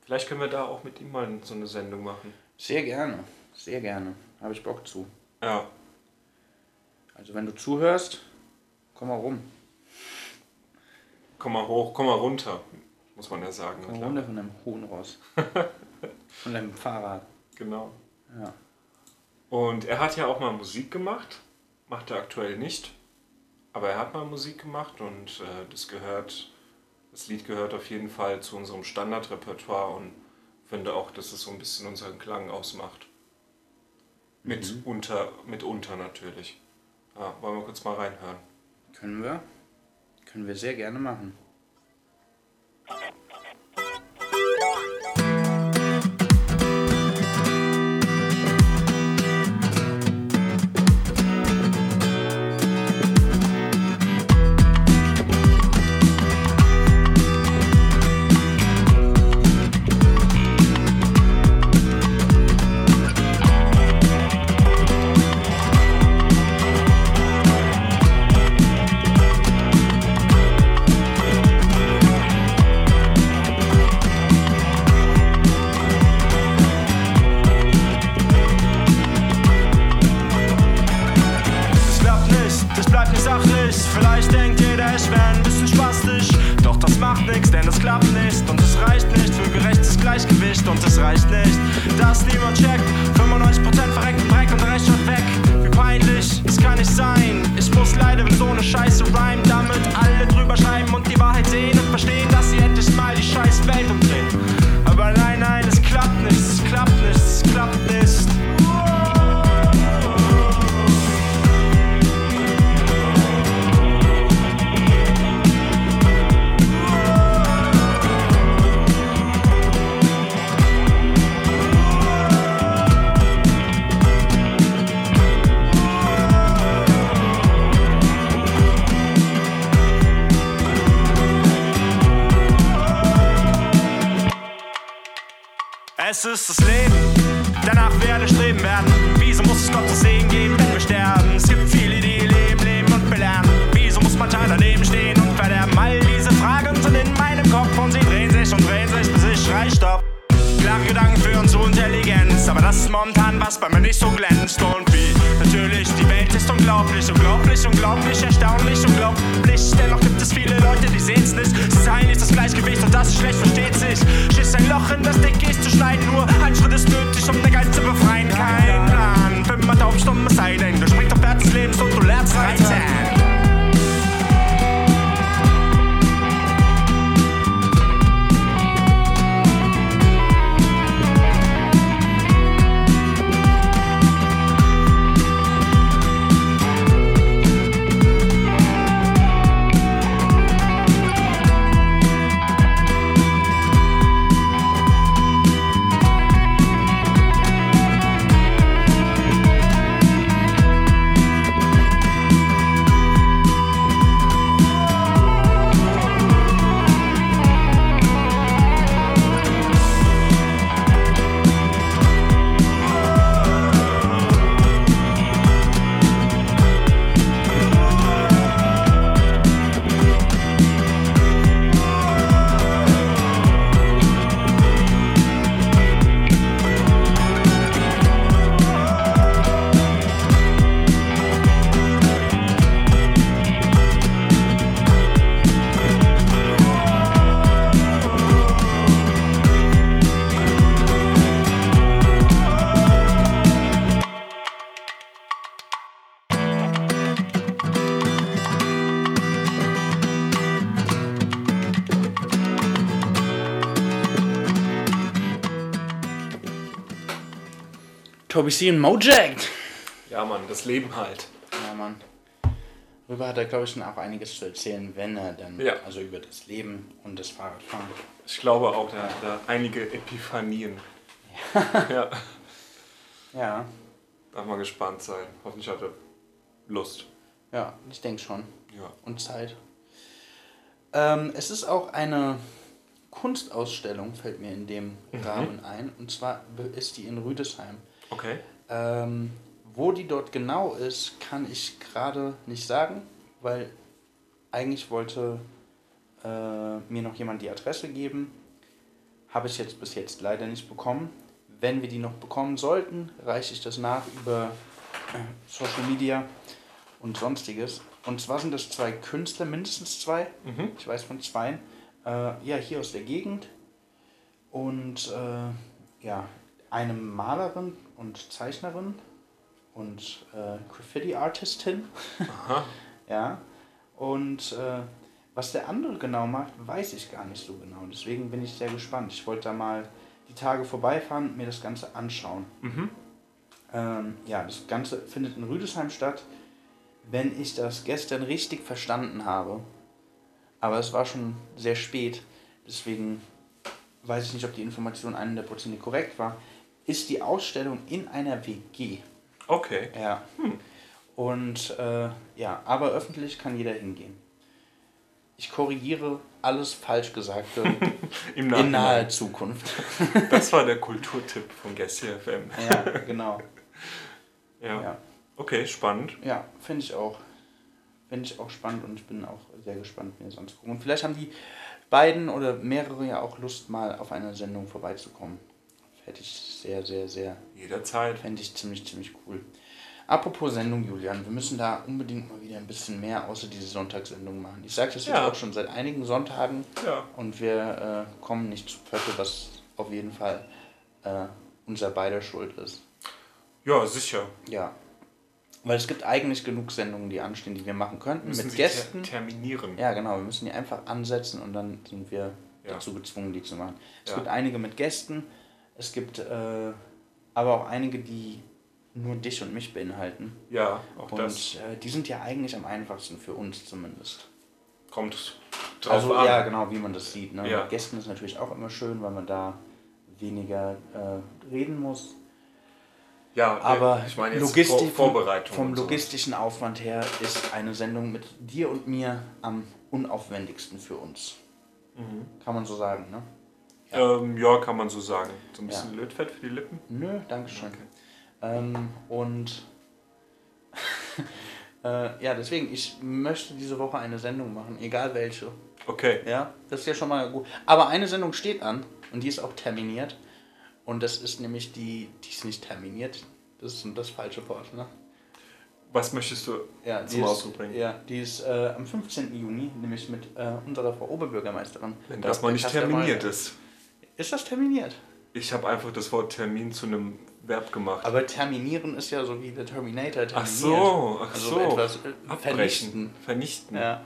vielleicht können wir da auch mit ihm mal so eine Sendung machen. Sehr gerne. Sehr gerne. Habe ich Bock zu. Ja, Also wenn du zuhörst, komm mal rum. Komm mal hoch, komm mal runter, muss man ja sagen. Komm mal runter von deinem hohen Ross. von deinem Fahrrad. Genau. Ja. Und er hat ja auch mal Musik gemacht, macht er aktuell nicht, aber er hat mal Musik gemacht und äh, das gehört, das Lied gehört auf jeden Fall zu unserem Standardrepertoire und finde auch, dass es so ein bisschen unseren Klang ausmacht. Mit unter, mitunter natürlich. Ja, wollen wir kurz mal reinhören. Können wir? Können wir sehr gerne machen. Nichts, denn es klappt nicht. Und es reicht nicht für gerechtes Gleichgewicht. Und es reicht nicht, dass niemand checkt. 95% verreckten Dreck und der schaut weg. Wie peinlich, es kann nicht sein. Ich muss leider, wenn so eine Scheiße rhyme, Es ist das Leben, danach werde streben werden. Wieso muss es Gott zu sehen geben, wenn wir sterben? Es gibt viele, die leben, leben und belernen. Wieso muss man Teil daneben stehen und verderben? All diese Fragen sind in meinem Kopf und sie drehen sich und drehen sich, bis ich schrei stopp. Klare Gedanken führen zu Intelligenz, aber das ist momentan was bei mir nicht so glänzt. Und wie natürlich, die Welt ist unglaublich, unglaublich, unglaublich, erstaunlich, unglaublich. Dennoch Gleichgewicht und das ist schlecht, versteht sich. Schiss ein Loch in das dick ist zu schneiden, nur ein Schritt ist nötig, um den Geist zu befreien. Kein Plan, fünfmal taubstumm, es sei denn, du springst auf Wert des Lebens und du lernst reiten. Toby C. und Mojacked. Ja, Mann, das Leben halt. Ja, Mann. Darüber hat er, glaube ich, schon auch einiges zu erzählen, wenn er dann, Ja. also über das Leben und das Fahrradfahren. Ich glaube auch, da hat er einige Epiphanien. ja. Ja, Darf mal gespannt sein. Hoffentlich hat er Lust. ja, ich denke schon. Ja. Und Zeit. Ähm, es ist auch eine Kunstausstellung, fällt mir in dem Rahmen ein. Und zwar ist die in Rüdesheim. Okay. Ähm, wo die dort genau ist, kann ich gerade nicht sagen, weil eigentlich wollte äh, mir noch jemand die Adresse geben. Habe ich jetzt bis jetzt leider nicht bekommen. Wenn wir die noch bekommen sollten, reiche ich das nach über äh, Social Media und sonstiges. Und zwar sind das zwei Künstler, mindestens zwei. Mhm. Ich weiß von zweien. Äh, ja, hier aus der Gegend. Und äh, ja, eine Malerin und Zeichnerin und äh, Graffiti-Artistin. ja. Und äh, was der andere genau macht, weiß ich gar nicht so genau. Deswegen bin ich sehr gespannt. Ich wollte da mal die Tage vorbeifahren und mir das Ganze anschauen. Mhm. Ähm, ja, das Ganze findet in Rüdesheim statt. Wenn ich das gestern richtig verstanden habe, aber es war schon sehr spät, deswegen weiß ich nicht, ob die Information 100% korrekt war, ist die Ausstellung in einer WG. Okay. Ja. Und äh, ja, aber öffentlich kann jeder hingehen. Ich korrigiere alles falsch Gesagte Im in naher Zukunft. Das war der Kulturtipp von Gessi FM. ja, genau. Ja. Ja. Okay, spannend. Ja, finde ich auch. Finde ich auch spannend und ich bin auch sehr gespannt, mir das anzugucken. Und vielleicht haben die beiden oder mehrere ja auch Lust, mal auf einer Sendung vorbeizukommen. Hätte ich sehr, sehr, sehr. Jederzeit. Fände ich ziemlich, ziemlich cool. Apropos Sendung, Julian, wir müssen da unbedingt mal wieder ein bisschen mehr außer diese Sonntagssendung machen. Ich sage das jetzt Ja. auch schon seit einigen Sonntagen Ja. und wir äh, kommen nicht zu Pötte, was auf jeden Fall äh, unser beider Schuld ist. Ja, sicher. Ja. Weil es gibt eigentlich genug Sendungen, die anstehen, die wir machen könnten. Müssen mit sie Gästen. ter terminieren. Ja, genau. Wir müssen die einfach ansetzen und dann sind wir Ja. dazu gezwungen, die zu machen. Es gibt einige mit Gästen. Es gibt äh, aber auch einige, die nur dich und mich beinhalten. Ja, auch und das äh, die sind ja eigentlich am einfachsten für uns zumindest. kommt drauf Also an. ja, genau, wie man das sieht. Ne? Ja. Mit Gästen ist natürlich auch immer schön, weil man da weniger äh, reden muss. Ja, Aber ich meine jetzt Logistik, Vor Vorbereitung. vom und logistischen Aufwand her ist eine Sendung mit dir und mir am unaufwendigsten für uns. Mhm. Kann man so sagen, ne? Ähm, ja, kann man so sagen. So ein Ja. bisschen Lötfett für die Lippen. Nö, danke schön. Ähm, und äh, ja, deswegen, ich möchte diese Woche eine Sendung machen, egal welche. Okay. Ja, das ist ja schon mal gut. Aber eine Sendung steht an und die ist auch terminiert. Und das ist nämlich die, die ist nicht terminiert. Das ist das falsche Wort, ne? Was möchtest du Ja, zum ist, Ausdruck bringen? Ja, die ist äh, am 15. Juni, nämlich mit äh, unserer Frau Oberbürgermeisterin. Wenn das mal nicht terminiert Meyer. ist. Ist das terminiert? Ich habe einfach das Wort Termin zu einem Verb gemacht. Aber terminieren ist ja so wie der Terminator terminiert. ach so, ach also so. etwas äh, Abbrechen. vernichten. Vernichten. Ja.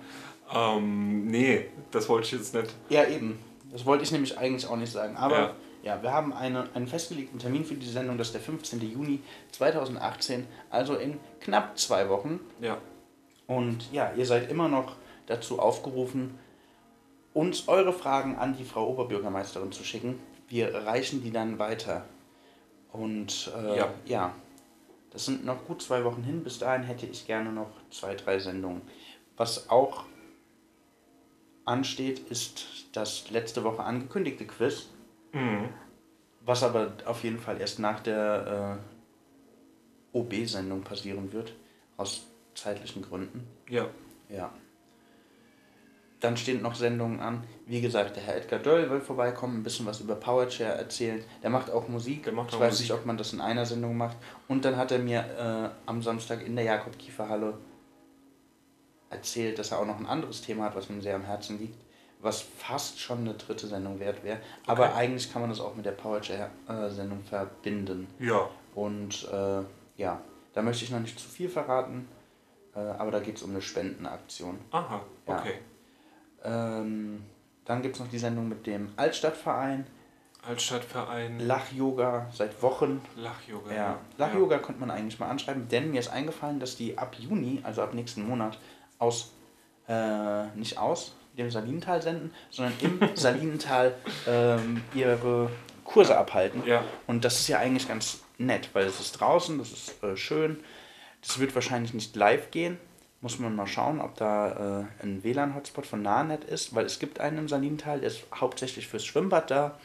Ähm, nee, das wollte ich jetzt nicht. ja, eben. Das wollte ich nämlich eigentlich auch nicht sagen. Aber Ja. ja, wir haben eine, einen festgelegten Termin für die Sendung, das ist der 15. Juni 2018, also in knapp zwei Wochen. Ja. Und ja, ihr seid immer noch dazu aufgerufen, uns eure Fragen an die Frau Oberbürgermeisterin zu schicken. Wir reichen die dann weiter. Und äh, Ja. ja, das sind noch gut zwei Wochen hin. Bis dahin hätte ich gerne noch zwei, drei Sendungen. Was auch ansteht, ist das letzte Woche angekündigte Quiz. Mhm. Was aber auf jeden Fall erst nach der äh, OB-Sendung passieren wird. Aus zeitlichen Gründen. Ja. Ja. Dann stehen noch Sendungen an. Wie gesagt, der Herr Edgar Döll will vorbeikommen, ein bisschen was über Powerchair erzählen. Der macht auch Musik. Der macht ich auch weiß Musik. nicht, ob man das in einer Sendung macht. Und dann hat er mir äh, am Samstag in der Jakob-Kiefer-Halle erzählt, dass er auch noch ein anderes Thema hat, was ihm sehr am Herzen liegt, was fast schon eine dritte Sendung wert wäre. Aber eigentlich kann man das auch mit der Powerchair-Sendung verbinden. Ja. Und äh, ja, da möchte ich noch nicht zu viel verraten, äh, aber da geht es um eine Spendenaktion. Aha, Ja. okay. Ähm, dann gibt es noch die Sendung mit dem Altstadtverein. Altstadtverein. Lach-Yoga seit Wochen. Lach-Yoga. Ja, Lach-Yoga könnte man eigentlich mal anschreiben, denn mir ist eingefallen, dass die ab Juni, also ab nächsten Monat, aus, äh, nicht aus dem Salinental senden, sondern im Salinental ähm, ihre Kurse abhalten. Ja. Und das ist ja eigentlich ganz nett, weil es ist draußen, das ist äh, schön. Das wird wahrscheinlich nicht live gehen. Muss man mal schauen, ob da äh, ein WLAN-Hotspot von Nahnet ist, weil es gibt einen im Salinental, der ist hauptsächlich fürs Schwimmbad da.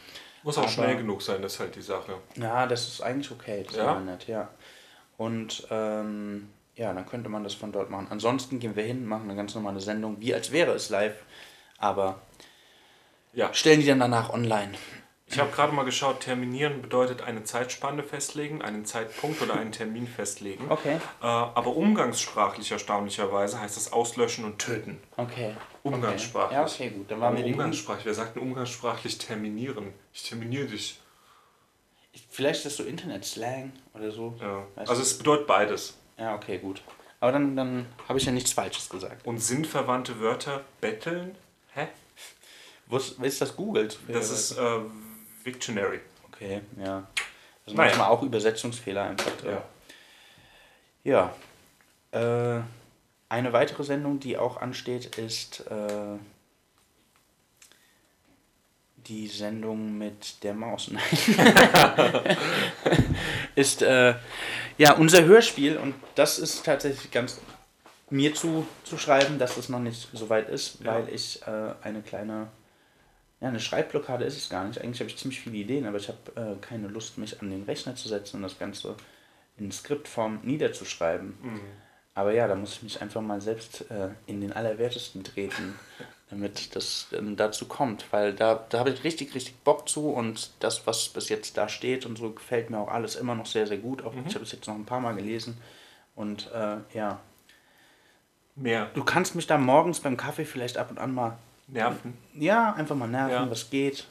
Muss auch Aber- schnell genug sein, das ist halt die Sache. Ja, das ist eigentlich okay, das Ja? war nett, ja. Und ähm, ja, dann könnte man das von dort machen. Ansonsten gehen wir hin, machen eine ganz normale Sendung, wie als wäre es live, aber Ja. stellen die dann danach online. Ich habe gerade mal geschaut, terminieren bedeutet eine Zeitspanne festlegen, einen Zeitpunkt oder einen Termin festlegen. Okay. Äh, aber umgangssprachlich erstaunlicherweise heißt das auslöschen und töten. Okay. Umgangssprachlich. Ja, okay, gut. Dann waren wir umgangssprachlich. Wer sagt denn umgangssprachlich terminieren? Ich terminiere dich. Vielleicht ist das so Internet-Slang oder so. Ja. Weißt Also du? es bedeutet beides. Ja, okay, gut. Aber dann, dann habe ich ja nichts Falsches gesagt. Und sinnverwandte Wörter betteln? Hä? Wo ist, ist das googelt? Das ist äh, Victionary. Okay, ja. Das sind Naja. manchmal auch Übersetzungsfehler einfach drin. Ja. Äh, eine weitere Sendung, die auch ansteht, ist äh, die Sendung mit der Maus. Nein. ist äh, ja unser Hörspiel und das ist tatsächlich ganz mir zu, zu schreiben, dass es noch nicht so weit ist, Ja. weil ich äh, eine kleine ja, eine Schreibblockade ist es gar nicht. Eigentlich habe ich ziemlich viele Ideen, aber ich habe äh, keine Lust, mich an den Rechner zu setzen und das Ganze in Skriptform niederzuschreiben. Mhm. Aber ja, da muss ich mich einfach mal selbst äh, in den Allerwertesten treten, damit das ähm, dazu kommt. Weil da, da habe ich richtig, richtig Bock zu und das, was bis jetzt da steht und so, gefällt mir auch alles immer noch sehr, sehr gut. Auch, Mhm. Ich habe es jetzt noch ein paar Mal gelesen und äh, ja. Mehr. Du kannst mich da morgens beim Kaffee vielleicht ab und an mal Nerven. ja, einfach mal nerven, Ja. was geht,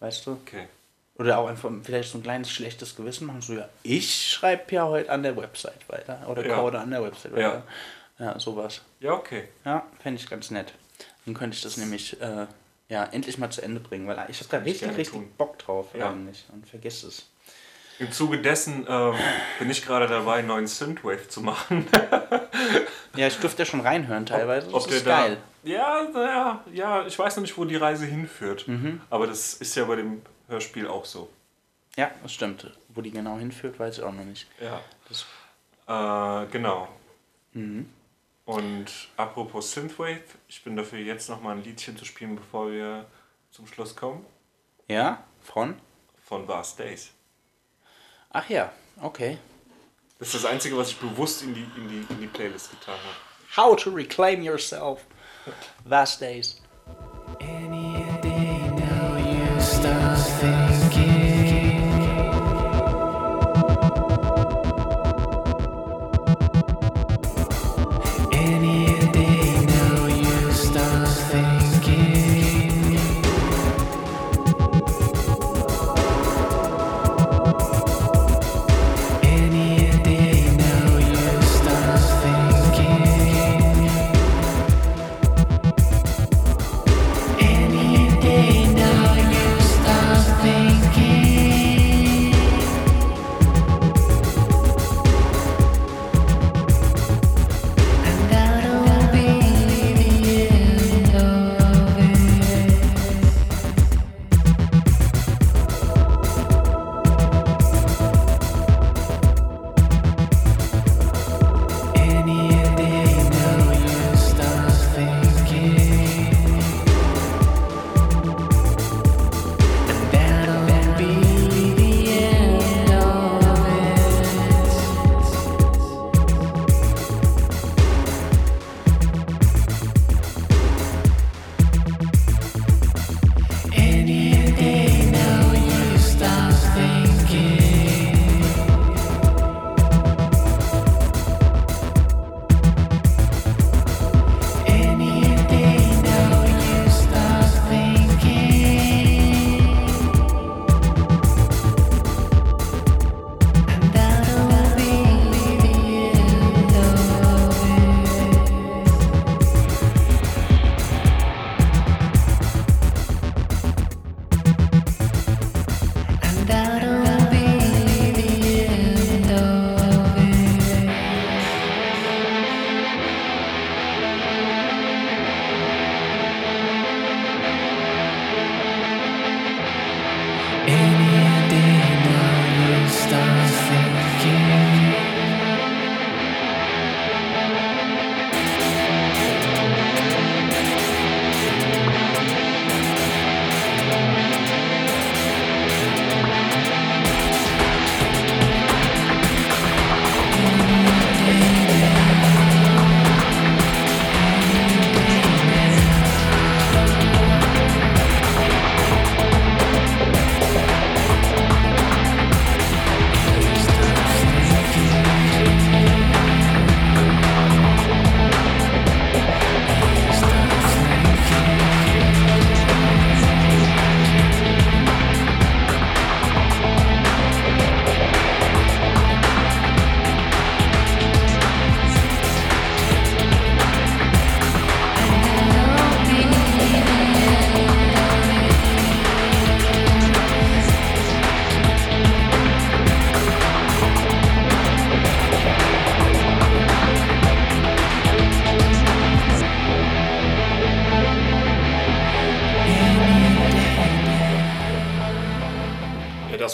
weißt du? Okay. Oder auch einfach vielleicht so ein kleines schlechtes Gewissen machen, so ja, ich schreibe ja heute an der Website weiter oder Ja. code an der Website weiter. Ja, sowas. Ja, okay. Ja, fände ich ganz nett. Dann könnte ich das nämlich äh, ja, endlich mal zu Ende bringen, weil ich habe da richtig, richtig tun. Bock drauf Ja. eigentlich und vergiss es. Im Zuge dessen ähm, bin ich gerade dabei, einen neuen Synthwave zu machen. Ja, ich durfte ja schon reinhören teilweise. Ob das der geil. Ja, naja, ja, ich weiß noch nicht, wo die Reise hinführt. Mhm. Aber das ist ja bei dem Hörspiel auch so. Ja, das stimmt. Wo die genau hinführt, weiß ich auch noch nicht. Ja. Das, Äh, genau. mhm. Und apropos Synthwave, ich bin dafür jetzt nochmal ein Liedchen zu spielen, bevor wir zum Schluss kommen. Ja, von? Von Vast Days. Ach ja, okay. Das ist das Einzige, was ich bewusst in die, in die, in die Playlist getan habe. How to reclaim yourself. Vast days.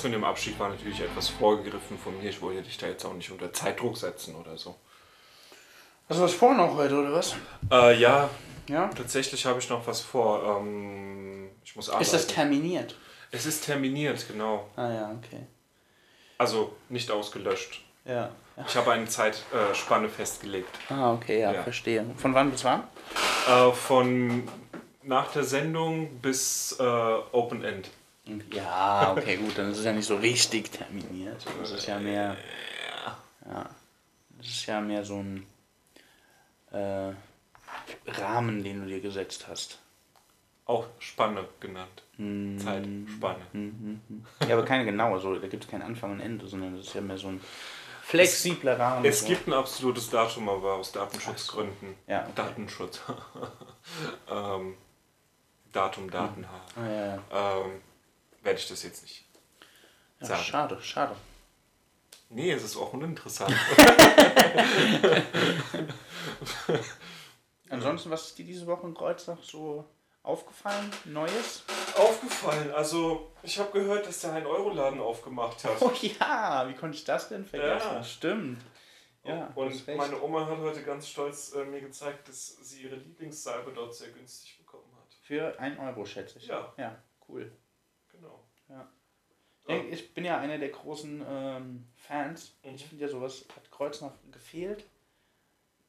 Mit dem Abstieg war natürlich etwas vorgegriffen von mir. Ich wollte dich da jetzt auch nicht unter Zeitdruck setzen oder so. Hast du was vor noch heute, oder was? Äh, ja, Ja? tatsächlich habe ich noch was vor. Ähm, ich muss arbeiten. Ist das terminiert? es ist terminiert, genau. Ah ja, okay. Also nicht ausgelöscht. Ja. Ich habe eine Zeitspanne Spanne festgelegt. Ah, okay, ja, Ja. verstehe. Von wann bis wann? Äh, von nach der Sendung bis äh, Open End. Ja, okay, gut, dann ist es ja nicht so richtig terminiert. Das ist ja mehr. Ja. Das ist ja mehr so ein äh, Rahmen, den du dir gesetzt hast. Auch Spanne genannt. Hm. Zeitspanne. Ja, aber keine genaue, so, da gibt es kein Anfang und Ende, sondern das ist ja mehr so ein flexibler Rahmen. Es so. gibt ein absolutes Datum, aber aus Datenschutzgründen. Ja, okay. Datenschutz. ähm, Datum, Daten haben. Ah, ja, ja. Ähm, werde ich das jetzt nicht ja sagen. schade, schade. Nee, es ist auch uninteressant. Ansonsten, was ist dir diese Woche in Kreuznach so aufgefallen? Neues? Aufgefallen, also ich habe gehört, dass der ein Euro-Laden aufgemacht hat. Oh ja, wie konnte ich das denn vergessen? Ja. Stimmt. Ja, Und meine Oma hat heute ganz stolz äh, mir gezeigt, dass sie ihre Lieblingssalbe dort sehr günstig bekommen hat. Für 1 Euro, schätze ich. Ja. Ja, cool. Ja. Ich, denke, ich bin ja einer der großen ähm, Fans. Ich finde ja, sowas hat Kreuznach gefehlt.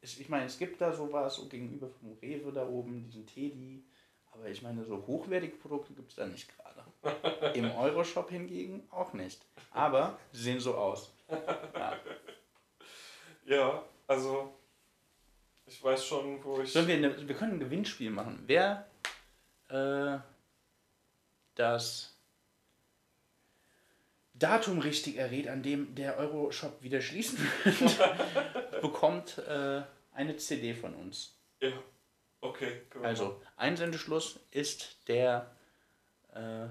Ich, ich meine, es gibt da sowas so gegenüber vom Rewe da oben, diesen Teddy. Aber ich meine, so hochwertige Produkte gibt es da nicht gerade. Im Euroshop hingegen auch nicht. Aber sie sehen so aus. Ja. Ja, also ich weiß schon, wo ich. Sollen wir, eine, wir können ein Gewinnspiel machen. Wer äh, das Datum richtig errät, an dem der Euroshop wieder schließen wird, bekommt äh, eine CD von uns. Ja, okay. Also, Einsendeschluss ist der äh,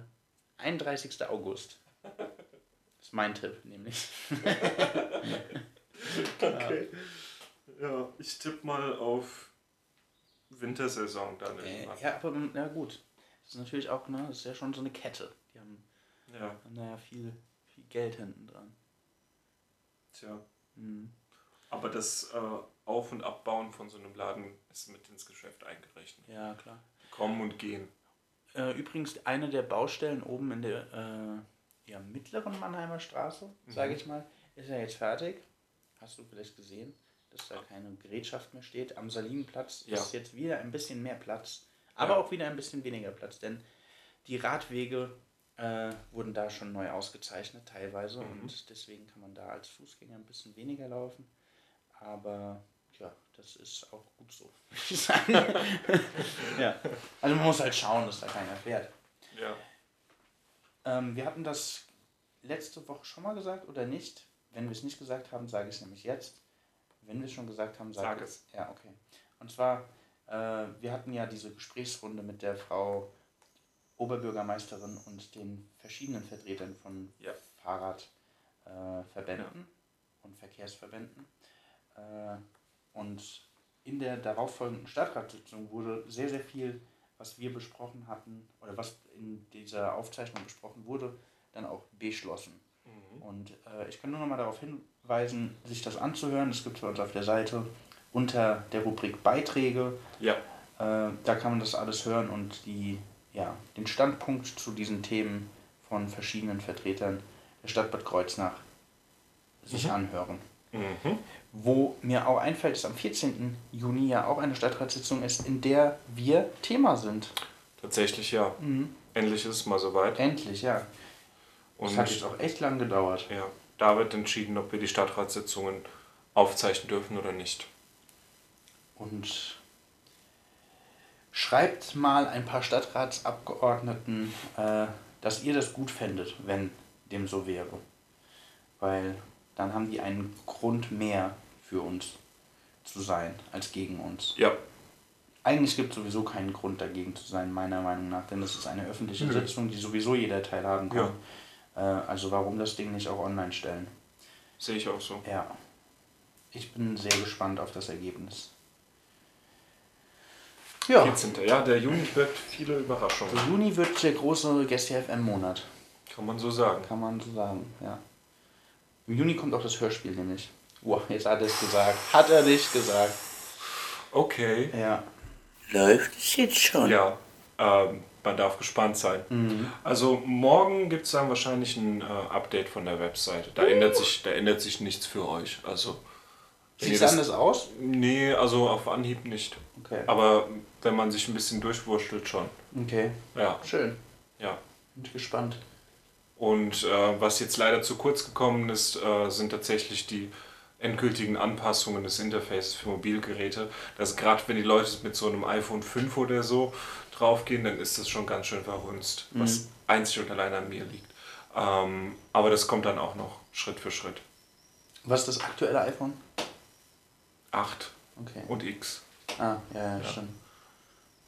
31. August. Das ist mein Tipp, nämlich. Okay. Ja, ich tippe mal auf Wintersaison dann Äh, ja, aber na gut. Das ist natürlich auch, ne, das ist ja schon so eine Kette. Die haben, Ja, haben da ja viel, viel Geld hinten dran. tja. Mhm. Aber das äh, Auf- und Abbauen von so einem Laden ist mit ins Geschäft eingerechnet. Ja, klar. Kommen und gehen. Äh, übrigens, eine der Baustellen oben in der äh, ja, mittleren Mannheimer Straße, sage Mhm. ich mal, ist ja jetzt fertig. Hast du vielleicht gesehen, dass da keine Gerätschaft mehr steht. Am Salinenplatz Ja. ist jetzt wieder ein bisschen mehr Platz, aber Ja. auch wieder ein bisschen weniger Platz, denn die Radwege äh, wurden da schon neu ausgezeichnet teilweise Mhm. und deswegen kann man da als Fußgänger ein bisschen weniger laufen. Aber ja, das ist auch gut so, würde ich sagen. ja. Also man muss halt schauen, dass da keiner fährt. Ja. Ähm, wir hatten das letzte Woche schon mal gesagt oder nicht? Wenn wir es nicht gesagt haben, sage ich es nämlich jetzt. Wenn wir es schon gesagt haben, sage Sag ich es. Ja, okay. Und zwar, äh, wir hatten ja diese Gesprächsrunde mit der Frau Oberbürgermeisterin und den verschiedenen Vertretern von Ja. Fahrradverbänden Verbänden und Verkehrsverbänden. Äh, und in der darauffolgenden Stadtratssitzung wurde sehr, sehr viel, was wir besprochen hatten oder was in dieser Aufzeichnung besprochen wurde, dann auch beschlossen. Und äh, ich kann nur noch mal darauf hinweisen, sich das anzuhören. Das gibt es bei uns auf der Seite unter der Rubrik Beiträge. Ja. Äh, da kann man das alles hören und die, ja, den Standpunkt zu diesen Themen von verschiedenen Vertretern der Stadt Bad Kreuznach sich Mhm. anhören. Mhm. Wo mir auch einfällt, dass am 14. Juni ja auch eine Stadtratssitzung ist, in der wir Thema sind. Tatsächlich ja. Endlich ist es mal soweit. Endlich, ja. Und Das hat jetzt auch echt lang gedauert. ja, da wird entschieden, ob wir die Stadtratssitzungen aufzeichnen dürfen oder nicht. Und schreibt mal ein paar Stadtratsabgeordneten, äh, dass ihr das gut fändet, wenn dem so wäre. Weil dann haben die einen Grund mehr für uns zu sein, als gegen uns. Ja. Eigentlich gibt es sowieso keinen Grund dagegen zu sein, meiner Meinung nach, denn es ist eine öffentliche Nö. Sitzung, die sowieso jeder teilhaben kann. Äh, also warum das Ding nicht auch online stellen? Sehe ich auch so. Ja. Ich bin sehr gespannt auf das Ergebnis. Ja. 14. Ja, der Juni birgt viele Überraschungen. Der Juni wird der große Gäste FM Monat. Kann man so sagen. Kann man so sagen, ja. Im Juni kommt auch das Hörspiel nämlich. Wow, jetzt hat er es gesagt. Hat er nicht gesagt. Okay. Ja. Läuft es jetzt schon? Ja, ähm, man darf gespannt sein. Mhm. Also morgen gibt es dann wahrscheinlich ein äh, Update von der Webseite. Da, ändert sich, da ändert sich nichts für euch. Also, Sieht es anders aus? Nee, also auf Anhieb nicht. Okay. Aber wenn man sich ein bisschen durchwurschtelt schon. Okay. Ja. Schön. Ja. Bin gespannt. Und äh, was jetzt leider zu kurz gekommen ist, äh, sind tatsächlich die endgültigen Anpassungen des Interfaces für Mobilgeräte. Das gerade wenn die Leute mit so einem iPhone 5 oder so draufgehen, dann ist das schon ganz schön verhunzt, was Mhm. einzig und allein an mir liegt. Ähm, aber das kommt dann auch noch Schritt für Schritt. Was ist das aktuelle iPhone? 8 Okay. und X. Ah, ja, ja, stimmt.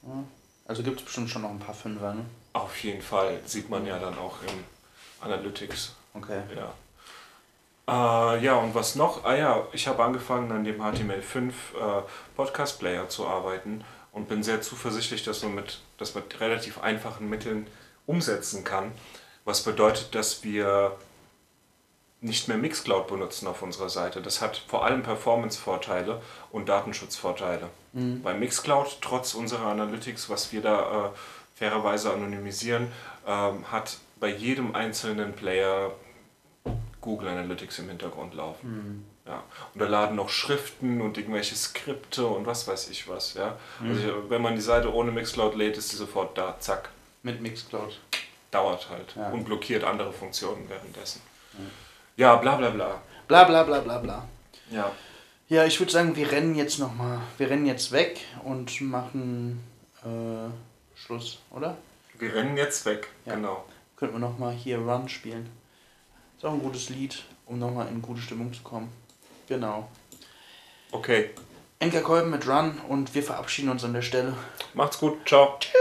Ja. Also gibt es bestimmt schon noch ein paar Fünfer, ne? Auf jeden Fall sieht man ja dann auch im Analytics. Okay. Ja. Äh, ja, und was noch? Ah ja, ich habe angefangen an dem HTML5 äh, Podcast Player zu arbeiten und bin sehr zuversichtlich, dass man mit, das mit relativ einfachen Mitteln umsetzen kann. Was bedeutet, dass wir nicht mehr Mixcloud benutzen auf unserer Seite. Das hat vor allem Performance-Vorteile und Datenschutzvorteile. Mhm. Bei Mixcloud, trotz unserer Analytics, was wir da äh, fairerweise anonymisieren, ähm, hat bei jedem einzelnen Player Google Analytics im Hintergrund laufen. Mhm. Ja. Und da laden noch Schriften und irgendwelche Skripte und was weiß ich was. Ja? Mhm. Also, wenn man die Seite ohne Mixcloud lädt, ist sie sofort da, zack. Mit Mixcloud. Dauert halt Ja. und blockiert andere Funktionen währenddessen. Ja, bla bla bla. Bla bla bla bla bla. Ja. Ja, ich würde sagen, wir rennen jetzt nochmal. Wir rennen jetzt weg und machen äh, Schluss, oder? Wir rennen jetzt weg, Ja. genau. Könnten wir nochmal hier Run spielen. Ist auch ein gutes Lied, um nochmal in gute Stimmung zu kommen. Genau. Okay. Enker Kolben mit Run und wir verabschieden uns an der Stelle. Macht's gut, ciao. Tschüss.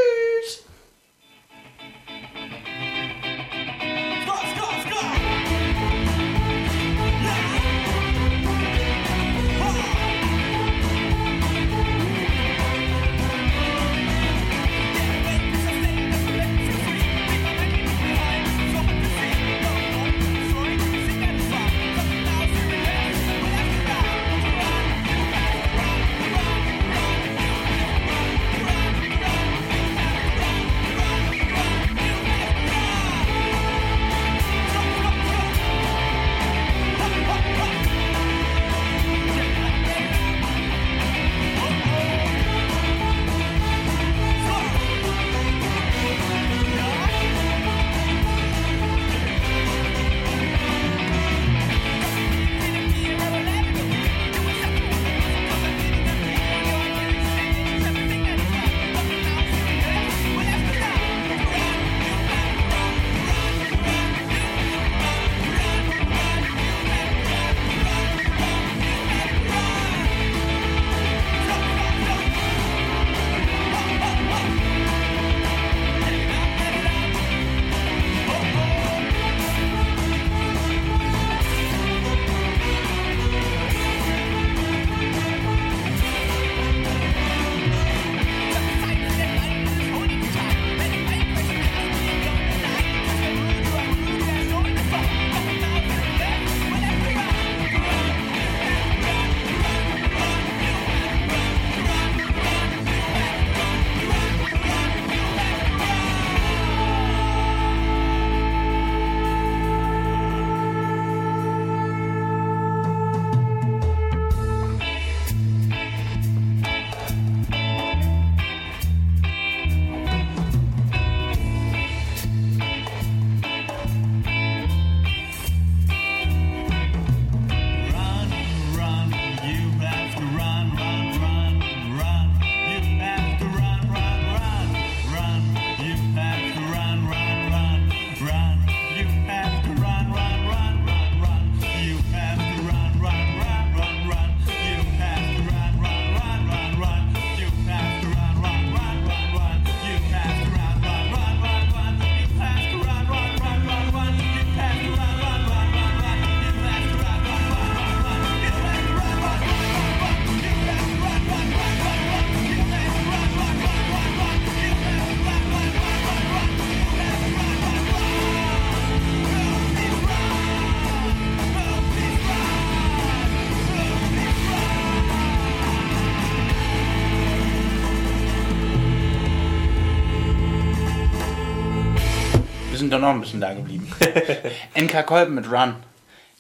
Sind doch noch ein bisschen da geblieben. NK Kolben mit Run.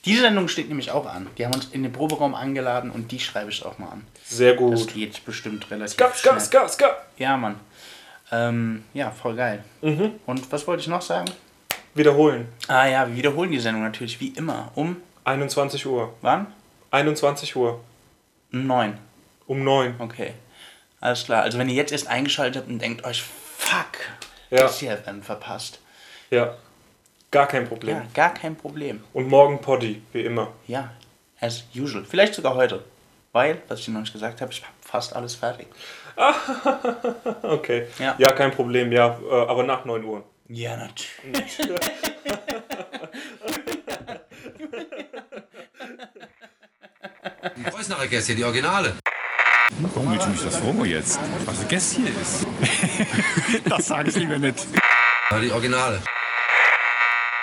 Diese Sendung steht nämlich auch an. Die haben uns in den Proberaum angeladen und die schreibe ich auch mal an. Sehr gut. Das geht bestimmt relativ Ska, ska, ska, ska. Ja, Mann. Ähm, ja, voll geil. Mhm. Und was wollte ich noch sagen? Wiederholen. Ah ja, wir wiederholen die Sendung natürlich wie immer. Um 21 Uhr. wann? 21 Uhr. Um 9. Um 9. Okay. Alles klar. Also wenn ihr jetzt erst eingeschaltet habt und denkt euch, fuck, Ja. das hier dann verpasst. Ja. Gar kein Problem. Ja, gar kein Problem. Und morgen Poddy, wie immer. Ja, as usual. Vielleicht sogar heute. Weil, was ich noch nicht gesagt habe, ich habe fast alles fertig. Okay. Ja. ja, kein Problem, ja. äh, Aber nach 9 Uhr. Ja, natürlich. Die Preußenacher Gäste, die Originale. Warum willst du mich das fragen jetzt? Was ein Gast hier ist? das sage ich lieber nicht. Die Originale.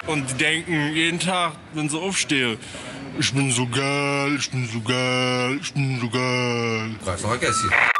Und die denken jeden Tag, wenn sie aufstehen, ich bin so geil, ich bin so geil, ich bin so geil. Preußenacher Gäste.